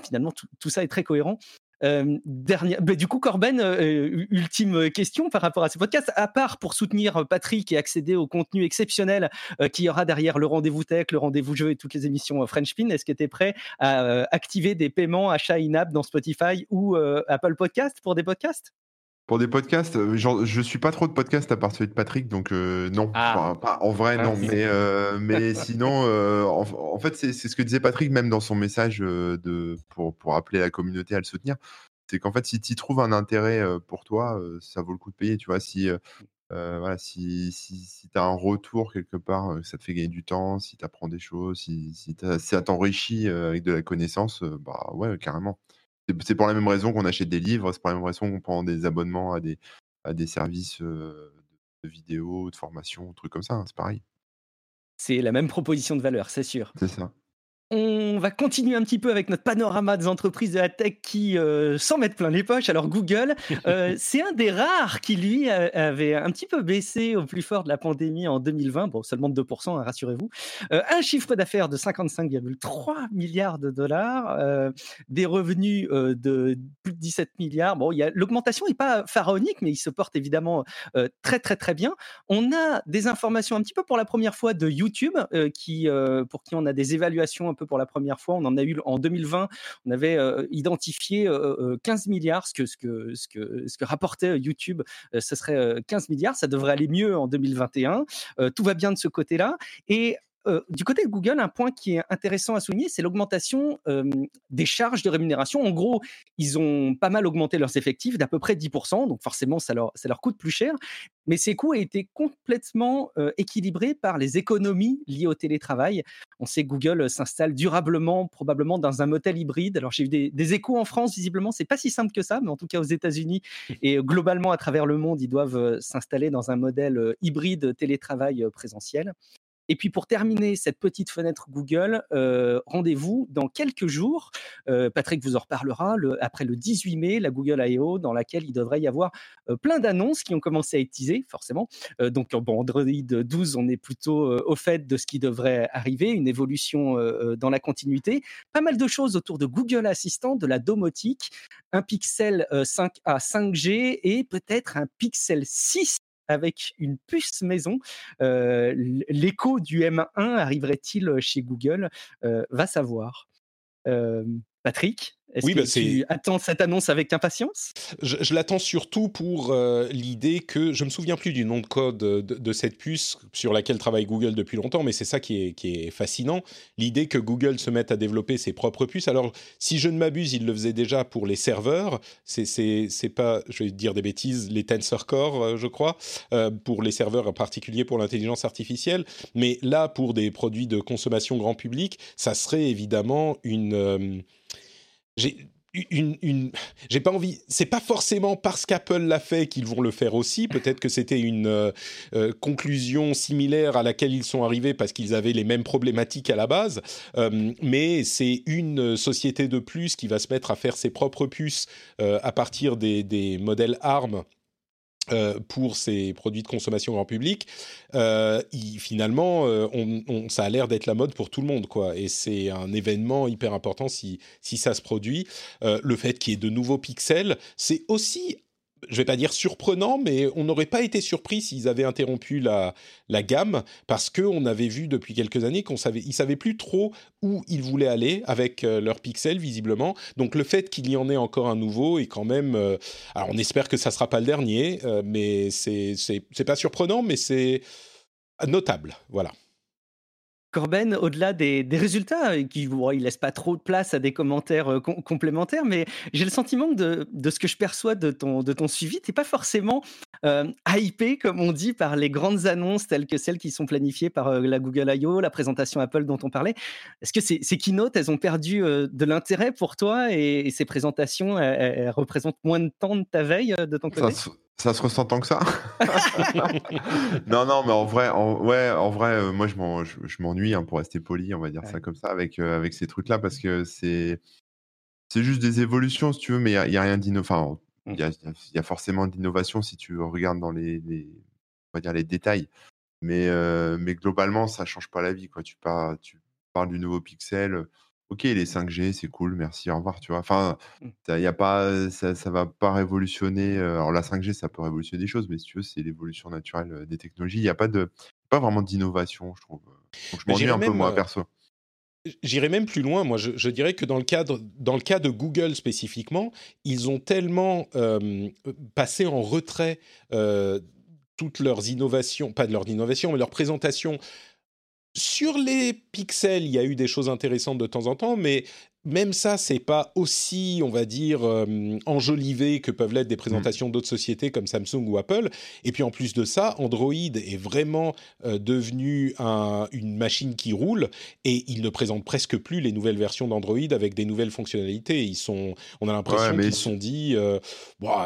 finalement, tout, ça est très cohérent dernière, bah, du coup, Corben, ultime question par rapport à ce podcast. À part pour soutenir Patrick et accéder au contenu exceptionnel qu'il y aura derrière le rendez-vous tech, le rendez-vous jeu et toutes les émissions French Pin, est-ce que tu es prêt à activer des paiements achats in-app dans Spotify ou Apple Podcast pour des podcasts? Pour des podcasts, genre, je suis pas trop de podcasts à part celui de Patrick, donc non. Ah. en vrai, non. Ah, mais, mais sinon, en, fait, c'est ce que disait Patrick même dans son message de, pour, pour appeler la communauté à le soutenir. C'est qu'en fait, si tu trouves un intérêt pour toi, ça vaut le coup de payer. Tu vois, si, voilà, si, si, si tu as un retour quelque part, ça te fait gagner du temps, si tu apprends des choses, si, si, ça t'enrichit avec de la connaissance, bah ouais, carrément. C'est pour la même raison qu'on achète des livres, c'est pour la même raison qu'on prend des abonnements à des, à des services de vidéos, de formation, trucs comme ça, hein, c'est pareil. C'est la même proposition de valeur, c'est sûr. C'est ça. On va continuer un petit peu avec notre panorama des entreprises de la tech qui euh, s'en mettent plein les poches. Alors Google, euh, c'est un des rares qui lui avait un petit peu baissé au plus fort de la pandémie en 2020, bon seulement de 2%, hein, rassurez-vous. Euh, un chiffre d'affaires de 55,3 milliards de dollars, des revenus de plus de 17 milliards. Bon, l'augmentation n'est pas pharaonique, mais il se porte évidemment très très très bien. On a des informations un petit peu pour la première fois de YouTube, qui pour qui on a des évaluations peu pour la première fois. On en a eu en 2020, on avait euh, identifié 15 euh, euh, milliards, ce que, ce que, ce que, ce que rapportait YouTube, ce serait 15 milliards. Ça devrait aller mieux en 2021. tout va bien de ce côté-là. Et euh, du côté de Google, un point qui est intéressant à souligner, c'est l'augmentation des charges de rémunération. En gros, ils ont pas mal augmenté leurs effectifs d'à peu près 10%, donc forcément, ça leur, ça leur coûte plus cher. Mais ces coûts ont été complètement équilibrés par les économies liées au télétravail. On sait que Google s'installe durablement, probablement dans un modèle hybride. Alors, j'ai eu des, échos en France, visiblement, c'est pas si simple que ça, mais en tout cas aux États-Unis et globalement à travers le monde, ils doivent s'installer dans un modèle hybride télétravail présentiel. Et puis pour terminer cette petite fenêtre Google, euh, rendez-vous dans quelques jours. Euh, Patrick vous en reparlera après le 18 mai, la Google I.O., dans laquelle il devrait y avoir euh, plein d'annonces qui ont commencé à être teasées, forcément. donc bon, Android 12, on est plutôt au fait de ce qui devrait arriver, une évolution dans la continuité. Pas mal de choses autour de Google Assistant, de la domotique, un Pixel 5 à 5G et peut-être un Pixel 6 avec une puce maison. L'écho du M1 arriverait-il chez Google Va savoir. Patrick est-ce oui, que bah tu attends cette annonce avec impatience? Je, l'attends surtout pour euh, l'idée que je me souviens plus du nom de code de, cette puce sur laquelle travaille Google depuis longtemps, mais c'est ça qui est, qui est fascinant. L'idée que Google se mette à développer ses propres puces. Alors, si je ne m'abuse, il le faisait déjà pour les serveurs. C'est, c'est, pas, je vais dire des bêtises, les Tensor Core, euh, je crois, euh, pour les serveurs en particulier pour l'intelligence artificielle. Mais là, pour des produits de consommation grand public, ça serait évidemment une j'ai une, une j'ai pas envie. C'est pas forcément parce qu'Apple l'a fait qu'ils vont le faire aussi. Peut-être que c'était une euh, euh, conclusion similaire à laquelle ils sont arrivés parce qu'ils avaient les mêmes problématiques à la base. Euh, mais c'est une société de plus qui va se mettre à faire ses propres puces à partir des, des modèles ARM euh, pour ces produits de consommation grand public, euh, finalement, euh, on, ça a l'air d'être la mode pour tout le monde, quoi. Et c'est un événement hyper important si, si ça se produit. le fait qu'il y ait de nouveaux pixels, c'est aussi je vais pas dire surprenant, mais on n'aurait pas été surpris s'ils avaient interrompu la, gamme parce qu'on avait vu depuis quelques années qu'on savait, savaient plus trop où ils voulaient aller avec euh, leurs pixels visiblement. Donc le fait qu'il y en ait encore un nouveau est quand même, euh, alors on espère que ça sera pas le dernier, euh, mais c'est c'est pas surprenant, mais c'est notable, voilà. Corben, au-delà des, résultats, euh, qui ne laisse pas trop de place à des commentaires euh, complémentaires, mais j'ai le sentiment de, de, ce que je perçois de ton, de ton suivi, tu n'es pas forcément euh, hypé, comme on dit, par les grandes annonces telles que celles qui sont planifiées par euh, la Google I.O., la présentation Apple dont on parlait. Est-ce que ces, ces keynotes, elles ont perdu de l'intérêt pour toi et, ces présentations, elles, représentent moins de temps de ta veille de ton côté? ça se ressent tant que ça Non, non, mais en vrai, en, ouais, en vrai, euh, moi, je m'ennuie, hein, pour rester poli, on va dire ça comme ça, avec, euh, avec ces trucs-là, parce que c'est c'est juste des évolutions, si tu veux, mais il n'y a, rien d'innovant. Mmh. il y a, forcément d'innovation si tu regardes dans les, on va dire les détails. Mais, euh, mais globalement, ça change pas la vie, quoi. Tu, parles, tu parles du nouveau Pixel OK, les 5G, c'est cool, merci, au revoir, tu vois? Enfin, mmh. il y a pas, ça ça va pas révolutionner, alors la 5G, ça peut révolutionner des choses, mais si tu veux, c'est l'évolution naturelle, des technologies. Il y a pas de pas vraiment d'innovation, je trouve, donc je m'ennuie un peu moi, perso. j'irais même plus loin. Moi, je dirais que dans le cadre dans le cas de Google spécifiquement, ils ont tellement, passé en retrait, toutes leurs innovations pas de leurs innovations, mais leurs présentations sur les pixels, il y a eu des choses intéressantes de temps en temps, mais même ça, c'est pas aussi, on va dire, euh, enjolivé que peuvent l'être des présentations d'autres sociétés comme Samsung ou Apple. Et puis en plus de ça, Android est vraiment euh, devenu une machine qui roule et il ne présente presque plus les nouvelles versions d'Android avec des nouvelles fonctionnalités. Ils sont, on a l'impression qu'ils se sont dit, euh,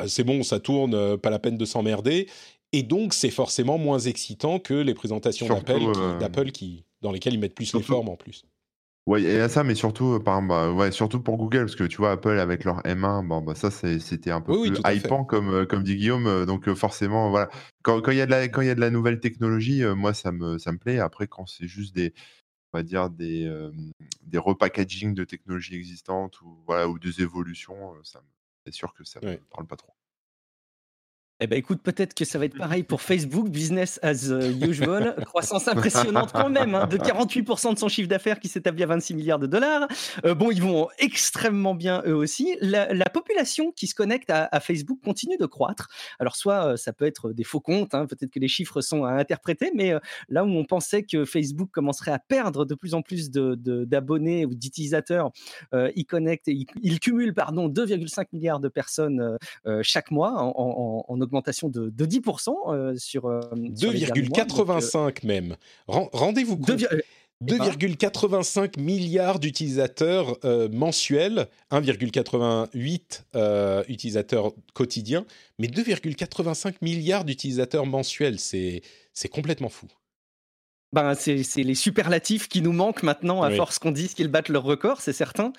c'est bon, ça tourne, pas la peine de s'emmerder. Et donc, c'est forcément moins excitant que les présentations d'Apple, qui, dans lesquelles ils mettent plus les formes en plus. Il y a ça, mais surtout, par bah, ouais, surtout pour Google, parce que tu vois, Apple avec leur M1, bon, bah, ça, c'était un peu Oui, oui, plus à hypant, comme, comme dit Guillaume. Donc, forcément, voilà. Quand, il y a de la, quand y a de la nouvelle technologie, moi, ça me, ça me plaît. Après, quand c'est juste des, on va dire, des, des repackaging de technologies existantes ou, voilà, ou des évolutions, ça, c'est sûr que ça me parle pas trop. Eh ben écoute, peut-être que ça va être pareil pour Facebook, business as euh, usual, croissance impressionnante quand même, hein, de 48% de son chiffre d'affaires qui s'établit à 26 milliards de dollars. Euh, bon, ils vont extrêmement bien eux aussi. La, population qui se connecte à, Facebook continue de croître. Alors soit euh, ça peut être des faux comptes, hein, peut-être que les chiffres sont à interpréter, mais là où on pensait que Facebook commencerait à perdre de plus en plus d'abonnés ou d'utilisateurs, il connecte, il, il, cumule pardon 2,5 milliards de personnes chaque mois en, en, en augmentation de, 10% euh, sur. 2,85 euh, même. Rendez-vous compte. 2,85 milliards d'utilisateurs mensuels, 1,88 utilisateurs quotidiens, mais 2,85 milliards d'utilisateurs mensuels, c'est complètement fou ben, c'est les superlatifs qui nous manquent maintenant à force qu'on dise qu'ils battent leur record, c'est certain.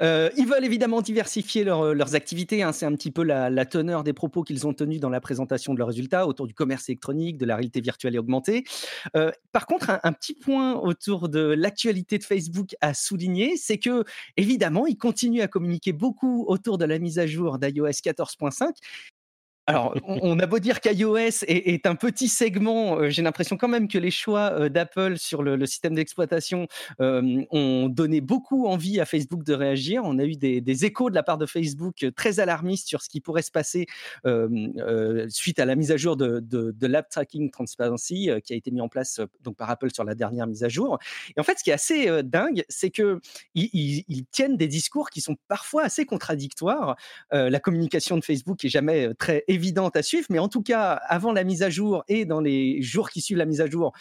Euh, ils veulent évidemment diversifier leurs activités. Hein, c'est un petit peu la, teneur des propos qu'ils ont tenus dans la présentation de leurs résultats autour du commerce électronique, de la réalité virtuelle et augmentée. Euh, par contre, un, un, petit point autour de l'actualité de Facebook à souligner, c'est que évidemment, ils continuent à communiquer beaucoup autour de la mise à jour d'iOS 14.5 alors, on, a beau dire qu'iOS est, un petit segment, euh, j'ai l'impression quand même que les choix euh, d'Apple sur le, système d'exploitation euh, ont donné beaucoup envie à Facebook de réagir. On a eu des, échos de la part de Facebook très alarmistes sur ce qui pourrait se passer suite à la mise à jour de, l'App Tracking Transparency qui a été mis en place donc par Apple sur la dernière mise à jour. Et en fait, ce qui est assez dingue, c'est que ils, tiennent des discours qui sont parfois assez contradictoires. la communication de Facebook est jamais très évidente à suivre, mais en tout cas, avant la mise à jour et dans les jours qui suivent la mise à jour,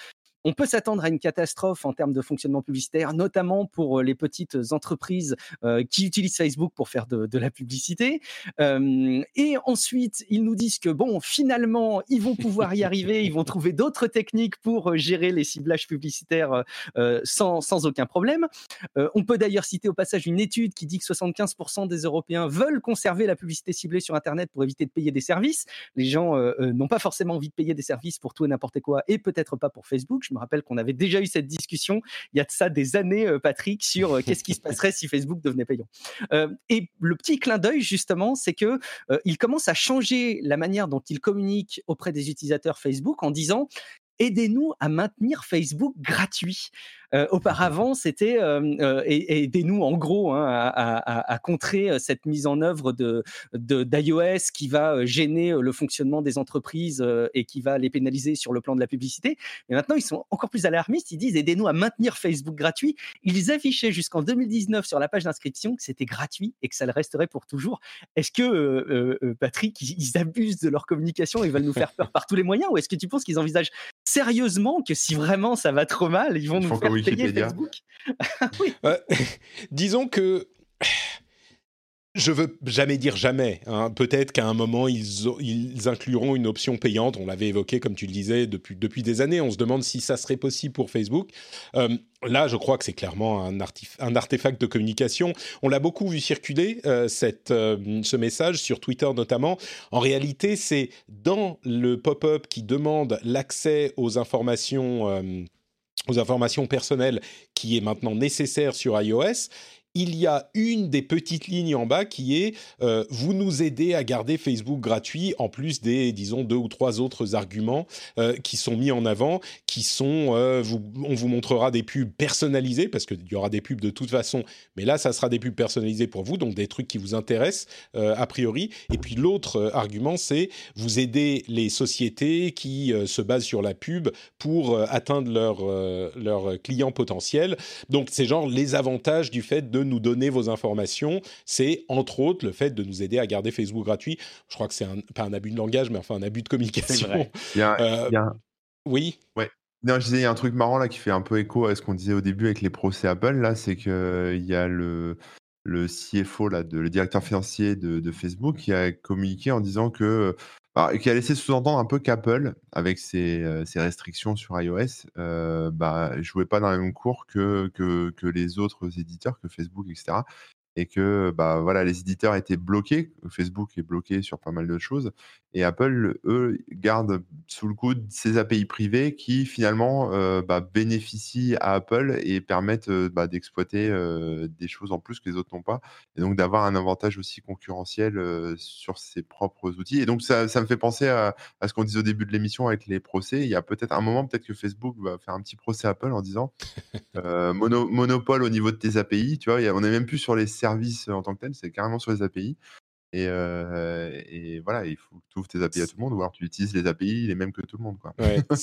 on peut s'attendre à une catastrophe en termes de fonctionnement publicitaire, notamment pour euh, les petites entreprises euh, qui utilisent Facebook pour faire de, la publicité. Euh, et ensuite, ils nous disent que bon, finalement, ils vont pouvoir y arriver, ils vont trouver d'autres techniques pour gérer les ciblages publicitaires sans, aucun problème. on peut d'ailleurs citer au passage une étude qui dit que 75% des Européens veulent conserver la publicité ciblée sur Internet pour éviter de payer des services. Les gens n'ont pas forcément envie de payer des services pour tout et n'importe quoi, et peut-être pas pour Facebook. Me rappelle qu'on avait déjà eu cette discussion il y a de ça des années, euh, Patrick, sur euh, qu'est-ce qui se passerait si Facebook devenait payant. Euh, et le petit clin d'œil, justement, c'est que il commence à changer la manière dont il communique auprès des utilisateurs Facebook en disant aidez-nous à maintenir Facebook gratuit. Euh, auparavant, c'était euh, euh, aidez-nous en gros hein, à, contrer cette mise en œuvre de d'iOS qui va gêner le fonctionnement des entreprises et qui va les pénaliser sur le plan de la publicité. Mais maintenant, ils sont encore plus alarmistes. Ils disent aidez-nous à maintenir Facebook gratuit. Ils affichaient jusqu'en 2019 sur la page d'inscription que c'était gratuit et que ça le resterait pour toujours. Est-ce que Patrick, ils abusent de leur communication et veulent nous faire peur par tous les moyens, ou est-ce que tu penses qu'ils envisagent sérieusement que si vraiment ça va trop mal, ils vont nous faire Facebook Disons que je veux jamais dire jamais. Hein. Peut-être qu'à un moment, ils, ils, incluront une option payante. On l'avait évoqué, comme tu le disais, depuis, depuis des années. On se demande si ça serait possible pour Facebook. Euh, là, je crois que c'est clairement un, un, artefact de communication. On l'a beaucoup vu circuler, euh, cette, euh, ce message, sur Twitter notamment. En réalité, c'est dans le pop-up qui demande l'accès aux informations aux informations personnelles qui est maintenant nécessaire sur iOS il y a une des petites lignes en bas qui est euh, vous nous aidez à garder Facebook gratuit en plus des disons deux ou trois autres arguments euh, qui sont mis en avant qui sont euh, vous, on vous montrera des pubs personnalisées parce qu'il y aura des pubs de toute façon mais là ça sera des pubs personnalisées pour vous donc des trucs qui vous intéressent a priori. Et puis l'autre argument c'est vous aider les sociétés qui se basent sur la pub pour atteindre leurs leur clients potentiels donc c'est genre les avantages du fait de nous donner vos informations, c'est entre autres le fait de nous aider à garder Facebook gratuit. Je crois que c'est pas un abus de langage, mais enfin un abus de communication. Il y a, euh, Oui. Ouais. Non, je disais, il y a un truc marrant là qui fait un peu écho à ce qu'on disait au début avec les procès Apple. Là, c'est qu'il y a le, le CFO, là, de, le directeur financier de, Facebook, qui a communiqué en disant que qui a laissé sous-entendre un peu qu'Apple, avec ses, restrictions sur iOS, euh, bah, jouait pas dans la même cours que, les autres éditeurs, que Facebook, etc et que bah, les éditeurs étaient bloqués. Facebook est bloqué sur pas mal de choses. Et Apple, eux, gardent sous le coude ces API privées qui finalement euh, bah, bénéficient à Apple et permettent euh, bah, d'exploiter euh, des choses en plus que les autres n'ont pas. Et donc d'avoir un avantage aussi concurrentiel sur ses propres outils. Et donc ça, ça me fait penser à, à ce qu'on disait au début de l'émission avec les procès. Il y a peut-être un moment, peut-être que Facebook va faire un petit procès à Apple en disant monopole au niveau de tes API. Tu vois, on n'est même plus sur les service en tant que tel, c'est carrément sur les API. Et, et, voilà, il faut que tu ouvres tes API à tout le monde, ou alors tu utilises les API les mêmes que tout le monde.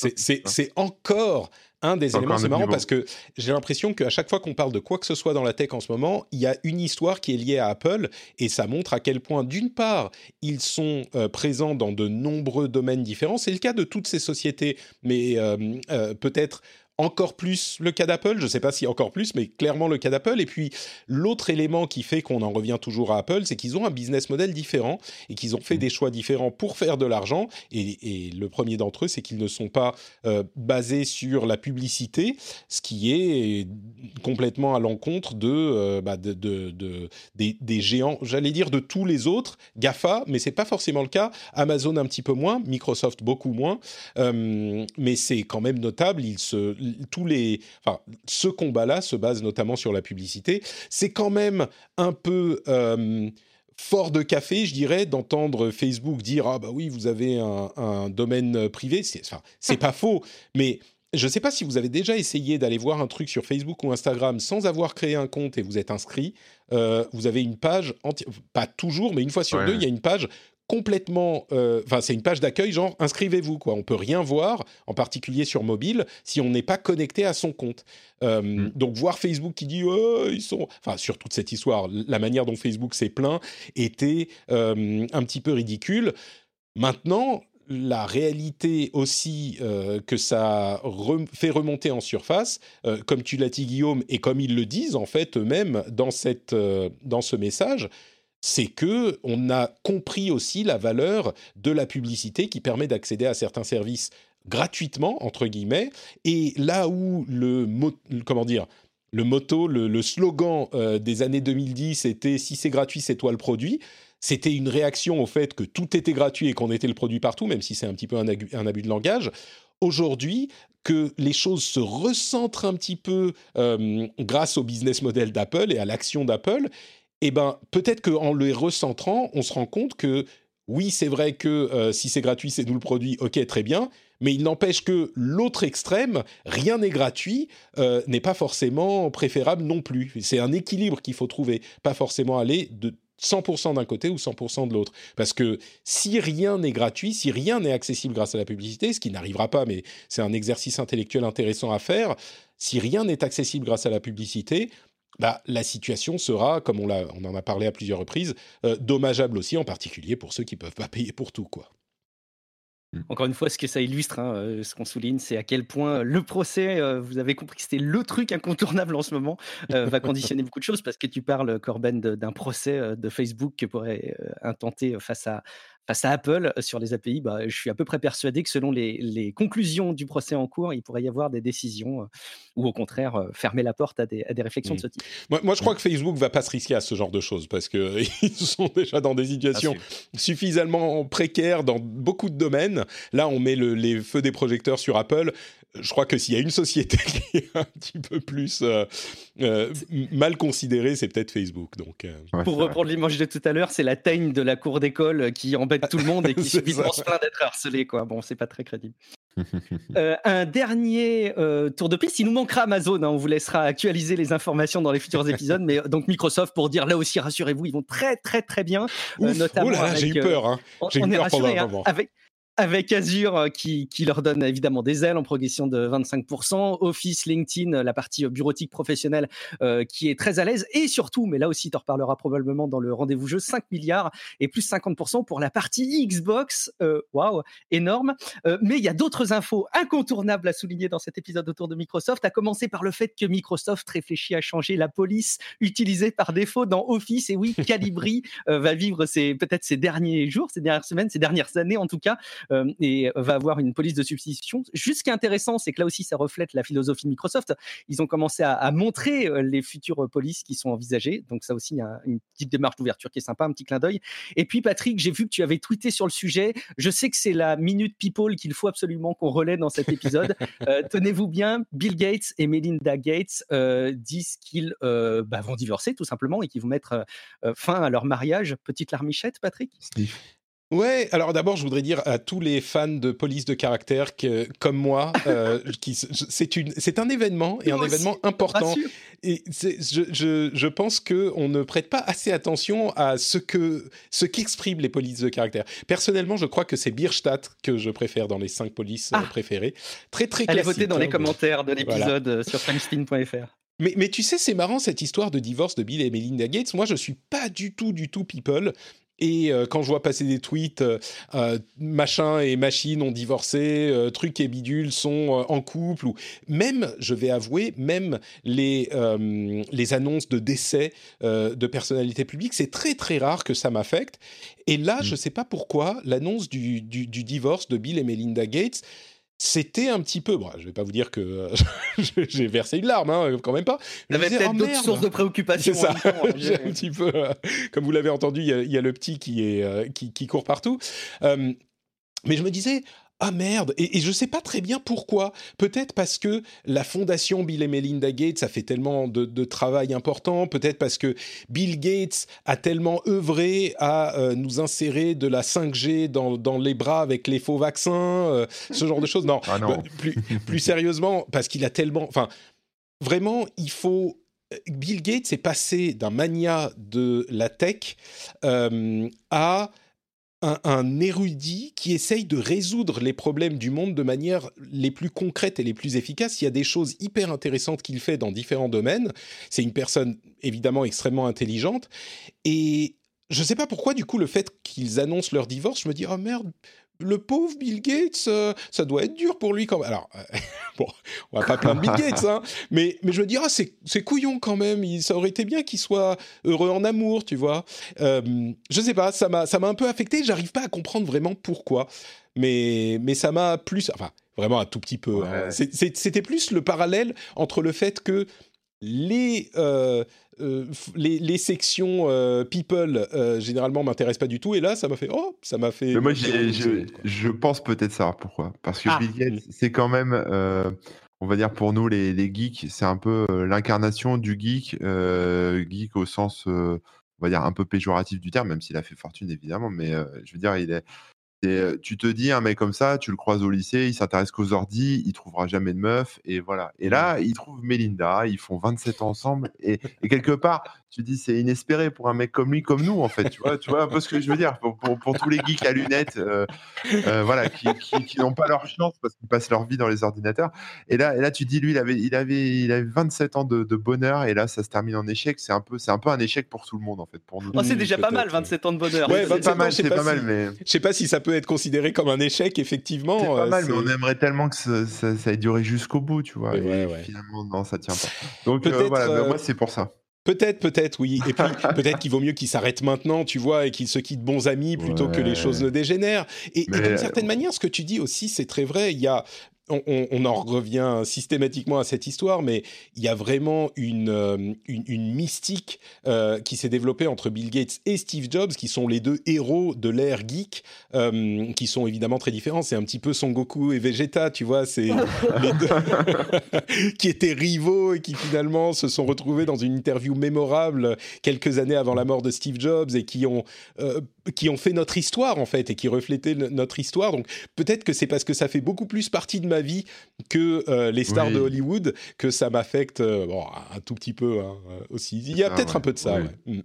C'est encore un des éléments. C'est marrant parce que j'ai l'impression qu'à chaque fois qu'on parle de quoi que ce soit dans la tech en ce moment, il y a une histoire qui est liée à Apple et ça montre à quel point, d'une part, ils sont présents dans de nombreux domaines différents. C'est le cas de toutes ces sociétés, mais peut-être encore plus le cas d'Apple, je ne sais pas si encore plus, mais clairement le cas d'Apple. Et puis l'autre élément qui fait qu'on en revient toujours à Apple, c'est qu'ils ont un business model différent et qu'ils ont fait mm. des choix différents pour faire de l'argent. Et, le premier d'entre eux, c'est qu'ils ne sont pas euh, basés sur la publicité, ce qui est complètement à l'encontre de, euh, bah, de, de, des, géants, j'allais dire de tous les autres, GAFA, mais c'est pas forcément le cas. Amazon un petit peu moins, Microsoft beaucoup moins, euh, mais c'est quand même notable. Ils se tous les, enfin, ce combat-là se base notamment sur la publicité. C'est quand même un peu euh, fort de café, je dirais, d'entendre Facebook dire ah bah oui, vous avez un, domaine privé. C'est, enfin, c'est pas faux, mais je ne sais pas si vous avez déjà essayé d'aller voir un truc sur Facebook ou Instagram sans avoir créé un compte et vous êtes inscrit. Euh, vous avez une page, pas toujours, mais une fois sur deux, il y a une page complètement. Euh, enfin, c'est une page d'accueil, genre inscrivez-vous, quoi. On peut rien voir, en particulier sur mobile, si on n'est pas connecté à son compte. Euh, mm. Donc, voir Facebook qui dit oh, ils sont. Enfin, sur toute cette histoire, la manière dont Facebook s'est plaint était euh, un petit peu ridicule. Maintenant, la réalité aussi que ça fait remonter en surface, comme tu l'as dit Guillaume, et comme ils le disent en fait eux-mêmes dans, cette, dans ce message, c'est que on a compris aussi la valeur de la publicité qui permet d'accéder à certains services gratuitement entre guillemets et là où le comment dire le motto le, slogan euh, des années 2010 était si c'est gratuit c'est toi le produit c'était une réaction au fait que tout était gratuit et qu'on était le produit partout, même si c'est un petit peu un, abus de langage. Aujourd'hui, que les choses se recentrent un petit peu euh, grâce au business model d'Apple et à l'action d'Apple, eh ben, peut-être qu'en les recentrant, on se rend compte que oui, c'est vrai que euh, si c'est gratuit, c'est nous le produit, ok, très bien, mais il n'empêche que l'autre extrême, rien n'est gratuit, euh, n'est pas forcément préférable non plus. C'est un équilibre qu'il faut trouver, pas forcément aller de 100% d'un côté ou 100% de l'autre. Parce que si rien n'est gratuit, si rien n'est accessible grâce à la publicité, ce qui n'arrivera pas, mais c'est un exercice intellectuel intéressant à faire, si rien n'est accessible grâce à la publicité, bah, la situation sera, comme on, on en a parlé à plusieurs reprises, euh, dommageable aussi, en particulier pour ceux qui ne peuvent pas payer pour tout. quoi. Mmh. Encore une fois, ce que ça illustre, hein, euh, ce qu'on souligne, c'est à quel point le procès, euh, vous avez compris que c'était le truc incontournable en ce moment, va conditionner beaucoup de choses parce que tu parles, Corben, d'un procès de Facebook qui pourrait intenter face à, face à Apple sur les API, bah, je suis à peu près persuadé que selon les, conclusions du procès en cours, il pourrait y avoir des décisions ou au contraire fermer la porte à des, réflexions de mmh. ce type. Moi, je crois que Facebook va pas se risquer à ce genre de choses parce qu'ils sont déjà dans des situations suffisamment précaires dans beaucoup de domaines. Là, on met les feux des projecteurs sur Apple je crois que s'il y a une société qui est un petit peu plus euh, euh, mal considérée, c'est peut-être Facebook. Donc, euh. Pour reprendre l'image de tout à l'heure, c'est la teigne de la cour d'école qui embête tout le monde et qui se plaint d'être harcelé. Quoi. Bon, c'est pas très crédible. un dernier tour de piste. Il nous manquera Amazon. Hein. on vous laissera actualiser les informations dans les futurs épisodes. mais donc Microsoft, pour dire là aussi, rassurez-vous, ils vont très très très bien. notamment j'ai eu peur. Hein. J'ai eu peur pendant un moment. Avec, avec Azure qui, qui, leur donne évidemment des ailes en progression de 25%, Office, LinkedIn, la partie bureautique professionnelle qui est très à l'aise, et surtout, mais là aussi tu en reparleras probablement dans le rendez-vous jeu, 5 milliards et plus 50% pour la partie Xbox. Waouh, énorme. mais il y a d'autres infos incontournables à souligner dans cet épisode autour de Microsoft, à commencer par le fait que Microsoft réfléchit à changer la police utilisée par défaut dans Office. Et oui, Calibri va vivre peut-être ses derniers jours, ces dernières semaines, ces dernières années en tout cas, et va avoir une police de substitution. Juste ce qui est intéressant, c'est que là aussi, ça reflète la philosophie de Microsoft. Ils ont commencé à, montrer les futures polices qui sont envisagées. Donc ça aussi, il y a une petite démarche d'ouverture qui est sympa, un petit clin d'œil. Et puis Patrick, j'ai vu que tu avais tweeté sur le sujet. Je sais que c'est la minute people qu'il faut absolument qu'on relaie dans cet épisode. Euh, tenez-vous bien, Bill Gates et Melinda Gates euh, disent qu'ils euh, bah, vont divorcer tout simplement et qu'ils vont mettre fin à leur mariage. Petite larmichette, Patrick? Ouais, alors d'abord, je voudrais dire à tous les fans de police de caractère que, comme moi, euh, c'est un événement et un événement important. Et je, je, je, pense que on ne prête pas assez attention à ce que ce qu'expriment les polices de caractère. Personnellement, je crois que c'est Bierstadt que je préfère dans les cinq polices euh, ah. préférées. Très très. Allez voter dans les hein, commentaires de l'épisode euh, sur timesteam.fr. Mais, mais, tu sais, c'est marrant cette histoire de divorce de Bill et Melinda Gates. Moi, je suis pas du tout, du tout people. Et euh, quand je vois passer des tweets, euh, euh, machin et machine ont divorcé, truc et bidule sont en couple, ou même, je vais avouer, même les, les annonces de décès de personnalités publiques, c'est très très rare que ça m'affecte. Et là, mm. je ne sais pas pourquoi, l'annonce du, du, du, divorce de Bill et Melinda Gates, c'était un petit peu. Bon, je vais pas vous dire que euh, j'ai versé une larme, hein, quand même pas. Avez peut-être oh, d'autres sources de préoccupation. C'est ça. j'ai un petit peu, euh, comme vous l'avez entendu, il y, a le petit qui est euh, qui, qui, court partout. mais je me disais, ah merde et, je je sais pas très bien pourquoi. Peut-être parce que la fondation Bill et Melinda Gates a fait tellement de, travail important. Peut-être parce que Bill Gates a tellement œuvré à euh, nous insérer de la 5G dans, les bras avec les faux vaccins, euh, ce genre de choses. Non, ah non. Plus, plus sérieusement, parce qu'il a tellement. Enfin, vraiment, il faut Bill Gates est passé d'un mania de la tech euh, à un, érudit qui essaye de résoudre les problèmes du monde de manière les plus concrètes et les plus efficaces. Il y a des choses hyper intéressantes qu'il fait dans différents domaines. C'est une personne évidemment extrêmement intelligente. Et je ne sais pas pourquoi, du coup, le fait qu'ils annoncent leur divorce, je me dis, oh merde, le pauvre Bill Gates, euh, ça doit être dur pour lui quand même. Alors, euh, bon, on va pas plaindre Bill Gates, hein, mais, mais je veux dire, ah, c'est couillon quand même. Il, ça aurait été bien qu'il soit heureux en amour, tu vois. Euh, je sais pas, ça m'a un peu affecté. J'arrive pas à comprendre vraiment pourquoi, mais, mais ça m'a plus. Enfin, vraiment un tout petit peu. Hein. C'était plus le parallèle entre le fait que les euh, les, les, sections euh, people euh, généralement m'intéressent pas du tout. Et là ça m'a fait oh ça m'a fait mais moi je, je, pense peut-être savoir pourquoi. Parce que ah. Bill Gates c'est quand même on va dire pour nous les, les geeks c'est un peu l'incarnation du geek geek au sens on va dire un peu péjoratif du terme même s'il a fait fortune évidemment. Mais je veux dire il est tu te dis, un mec comme ça, tu le croises au lycée, il s'intéresse qu'aux ordi, il trouvera jamais de meuf, et voilà. Et là, il trouve Melinda, ils font 27 ans ensemble, et, et quelque part, tu dis c'est inespéré pour un mec comme lui, comme nous en fait. Tu vois, tu vois un peu ce que je veux dire pour, pour, tous les geeks à lunettes, euh, euh, voilà, qui, qui, n'ont pas leur chance parce qu'ils passent leur vie dans les ordinateurs. Et là, et là, tu dis lui, il avait, il avait, il avait 27 ans de, bonheur et là, ça se termine en échec. C'est un peu, c'est un peu un échec pour tout le monde en fait. Pour nous. Oh, c'est déjà pas mal, 27 ans de bonheur. Ouais, c'est pas mal, c'est pas, mal, mais je sais pas si ça peut être considéré comme un échec effectivement. C'est pas euh, mal, mais on aimerait tellement que ça, ça, ait duré jusqu'au bout, tu vois. et Finalement, non, ça tient pas. Donc voilà, moi c'est pour ça. Peut-être, peut-être, oui. Et puis, peut-être qu'il vaut mieux qu'ils s'arrêtent maintenant, tu vois, et qu'ils se quittent bons amis plutôt que les choses ne dégénèrent. Et, et d'une certaine manière, ce que tu dis aussi, c'est très vrai. Il y a, on, en revient systématiquement à cette histoire, mais il y a vraiment une, euh, une, mystique euh, qui s'est développée entre Bill Gates et Steve Jobs, qui sont les deux héros de l'ère geek, euh, qui sont évidemment très différents. C'est un petit peu Son Goku et Vegeta, tu vois, c'est les deux qui étaient rivaux et qui finalement se sont retrouvés dans une interview mémorable quelques années avant la mort de Steve Jobs et qui ont qui ont fait notre histoire en fait et qui reflétaient notre histoire. Donc peut-être que c'est parce que ça fait beaucoup plus partie de ma vie que euh, les stars de Hollywood que ça m'affecte euh, bon, un tout petit peu hein, euh, aussi. Il y a ah peut-être un peu de ça. Mm.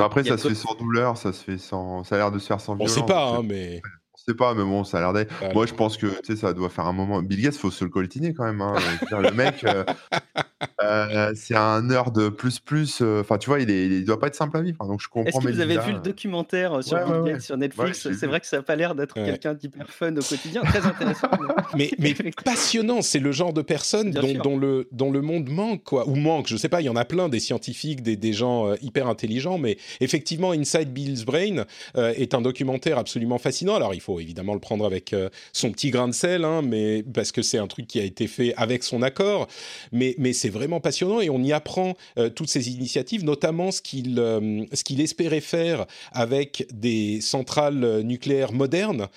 après, ça se fait sans douleur, ça se fait sans, ça a l'air de se faire sans violence. On sait pas, hein, mais sais pas, mais bon, ça a l'air d'être. Moi, je pense que ça doit faire un moment. Bill Gates, faut se le coltiner quand même. Hein. le mec, euh, euh, c'est un nerd plus plus. Euh, enfin, tu vois, il, est, il doit pas être simple à vivre. Hein, donc, je comprends. Est-ce que vous avez vu le documentaire sur Bill Gates sur Netflix? C'est vrai que ça n'a pas l'air d'être quelqu'un d'hyper fun au quotidien, très intéressant. mais, mais passionnant, c'est le genre de personne dont, dont, le, dont le monde manque, quoi. Ou manque, je sais pas, il y en a plein, des scientifiques, des, des gens hyper intelligents, mais effectivement, Inside Bill's Brain est un documentaire absolument fascinant. Alors, il faut évidemment le prendre avec euh, son petit grain de sel, hein, mais parce que c'est un truc qui a été fait avec son accord. Mais, mais c'est vraiment passionnant et on y apprend euh, toutes ces initiatives, notamment euh, ce qu'il espérait faire avec des centrales nucléaires modernes.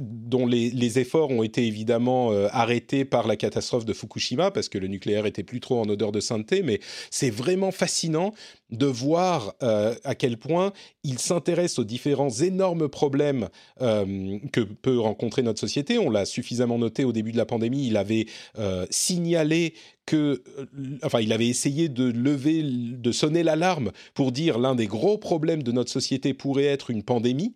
Dont les, efforts ont été évidemment arrêtés par la catastrophe de Fukushima parce que le nucléaire était plus trop en odeur de sainteté, mais c'est vraiment fascinant de voir à quel point il s'intéresse aux différents énormes problèmes euh, que peut rencontrer notre société. On l'a suffisamment noté au début de la pandémie. Il avait euh, signalé que, euh, enfin, il avait essayé de lever, de sonner l'alarme pour dire l'un des gros problèmes de notre société pourrait être une pandémie.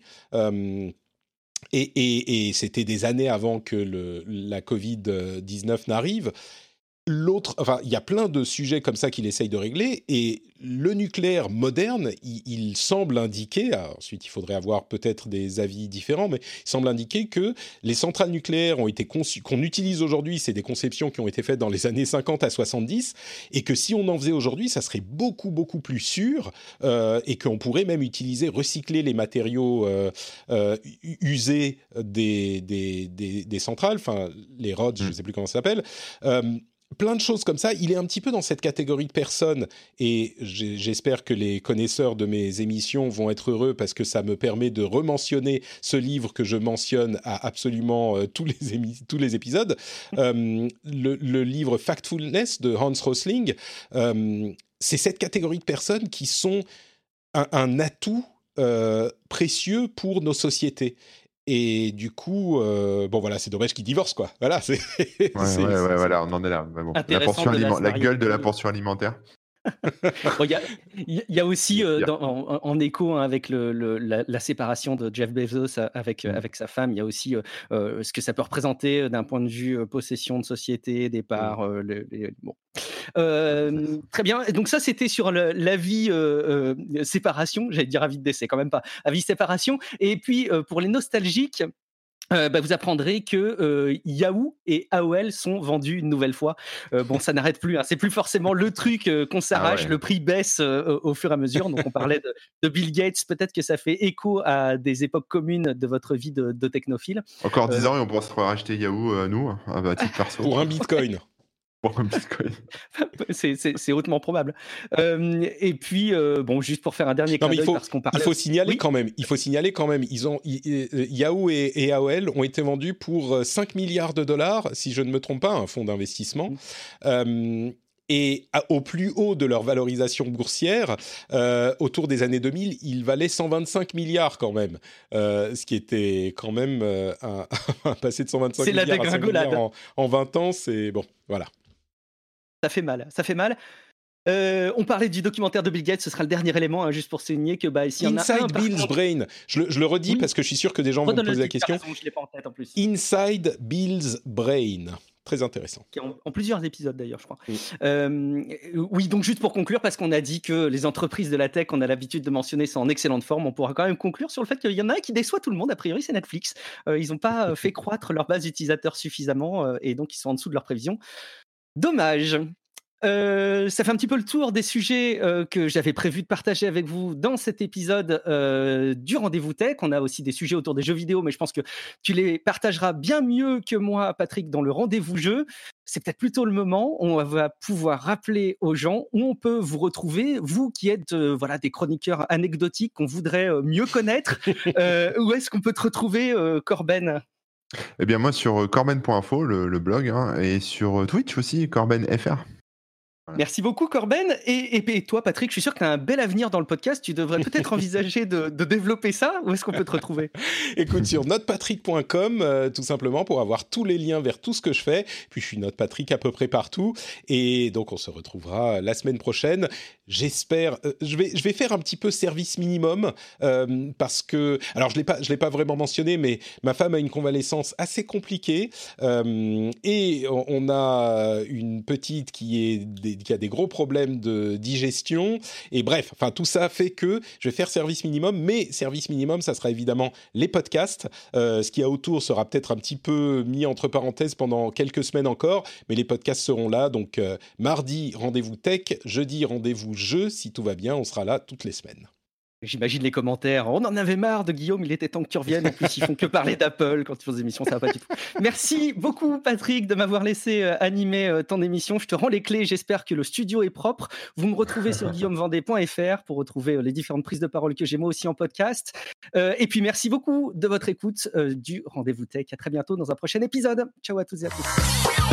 Et, et c'était des années avant que le, la Covid-19 n'arrive l'autre, enfin, il y a plein de sujets comme ça qu'il essaye de régler, et le nucléaire moderne, il, semble indiquer, ensuite il faudrait avoir peut-être des avis différents, mais il semble indiquer que les centrales nucléaires ont été conçues, qu'on utilise aujourd'hui, c'est des conceptions qui ont été faites dans les années 50 à 70, et que si on en faisait aujourd'hui, ça serait beaucoup, beaucoup plus sûr, euh, et qu'on pourrait même utiliser, recycler les matériaux euh, euh, usés des, des, des, centrales, enfin les rods, je ne mm. sais plus comment ça s'appelle plein de choses comme ça. Il est un petit peu dans cette catégorie de personnes et j'espère que les connaisseurs de mes émissions vont être heureux parce que ça me permet de rementionner ce livre que je mentionne à absolument euh, tous, les tous les épisodes. Euh, le, livre Factfulness de Hans Rosling, euh, c'est cette catégorie de personnes qui sont un, atout précieux pour nos sociétés. Et du coup, euh, bon voilà, c'est dommage qu'ils divorcent quoi. Voilà, c'est. Ouais, ouais, ouais, voilà, on en est là. la, portion la, gueule de la portion alimentaire. Il y, a aussi euh, en, écho hein, avec le, la, séparation de Jeff Bezos avec, mmh. avec sa femme, il y a aussi euh, ce que ça peut représenter d'un point de vue possession de société, départ. Mmh. bon. Très bien. Donc ça, c'était sur l'avis séparation. J'allais dire avis de décès, quand même pas. Avis séparation. Et puis pour les nostalgiques, euh, bah, vous apprendrez que euh, Yahoo et AOL sont vendus une nouvelle fois. Euh, bon, ça n'arrête plus. Hein. C'est plus forcément le truc qu'on ah s'arrache. Le prix baisse au fur et à mesure. Donc, on parlait de, Bill Gates. Peut-être que ça fait écho à des époques communes de votre vie de, technophile. Encore 10 ans et on pourra se racheter Yahoo, nous, à titre perso. Pour un bitcoin. c'est hautement probable. Euh, et puis, euh, bon, juste pour faire un dernier il faut, parce qu'on Il faut signaler quand même. Il faut signaler quand même. Ils ont Yahoo et, AOL ont été vendus pour 5 euh, milliards de dollars, si je ne me trompe pas, un fonds d'investissement. Mmh. et au plus haut de leur valorisation boursière, autour des années 2000, ils valaient 125 milliards quand même, ce qui était quand même un, passé de 125 milliards à milliards en, en 20 ans, c'est bon, voilà. Ça fait mal, ça fait mal. Euh, on parlait du documentaire de Bill Gates, ce sera le dernier élément, hein, juste pour souligner que bah, ici, Inside Bill's Brain, je le, redis parce que je suis sûr que des gens vont me poser la question. Inside Bill's Brain. Très intéressant. En, plusieurs épisodes d'ailleurs, je crois. Euh, oui, donc juste pour conclure, parce qu'on a dit que les entreprises de la tech, on a l'habitude de mentionner, sont en excellente forme, on pourra quand même conclure sur le fait qu'il y en a un qui déçoit tout le monde. A priori, c'est Netflix. Euh, ils n'ont pas fait croître leur base d'utilisateurs suffisamment et donc ils sont en dessous de leurs prévisions. Dommage. Euh, ça fait un petit peu le tour des sujets euh, que j'avais prévu de partager avec vous dans cet épisode euh, du Rendez-vous Tech. On a aussi des sujets autour des jeux vidéo, mais je pense que tu les partageras bien mieux que moi, Patrick, dans le Rendez-vous Jeu. C'est peut-être plutôt le moment où on va pouvoir rappeler aux gens où on peut vous retrouver, vous qui êtes voilà des chroniqueurs anecdotiques qu'on voudrait mieux connaître. où est-ce qu'on peut te retrouver, Corben? Eh bien, moi, sur corben.info, le, blog, hein, et sur Twitch aussi, corbenfr. Merci beaucoup Corben. Et, toi Patrick, je suis sûr que tu as un bel avenir dans le podcast. Tu devrais peut-être envisager de, développer ça. Où est-ce qu'on peut te retrouver? Écoute, sur notepatrick.com, euh, tout simplement pour avoir tous les liens vers tout ce que je fais. Puis je suis Notepatrick à peu près partout. Et donc on se retrouvera la semaine prochaine. J'espère. Euh, je, vais, je vais faire un petit peu service minimum euh, parce que. Alors je ne l'ai pas vraiment mentionné, mais ma femme a une convalescence assez compliquée. et on a une petite qui est qui a des gros problèmes de digestion. Et bref, enfin tout ça fait que je vais faire service minimum, mais service minimum, ça sera évidemment les podcasts. Euh, ce qu'il y a autour sera peut-être un petit peu mis entre parenthèses pendant quelques semaines encore, mais les podcasts seront là. Donc euh, mardi, rendez-vous tech, jeudi, rendez-vous jeu. Si tout va bien, on sera là toutes les semaines. J'imagine les commentaires. On en avait marre de Guillaume, il était temps que tu reviennes. En plus, ils font que parler d'Apple quand ils font des émissions, ça va pas du tout. Merci beaucoup, Patrick, de m'avoir laissé euh, animer euh, ton émission. Je te rends les clés. J'espère que le studio est propre. Vous me retrouvez sur guillaumevendée.fr pour retrouver euh, les différentes prises de parole que j'ai moi aussi en podcast. et puis, merci beaucoup de votre écoute du Rendez-vous Tech. À très bientôt dans un prochain épisode. Ciao à toutes et à tous.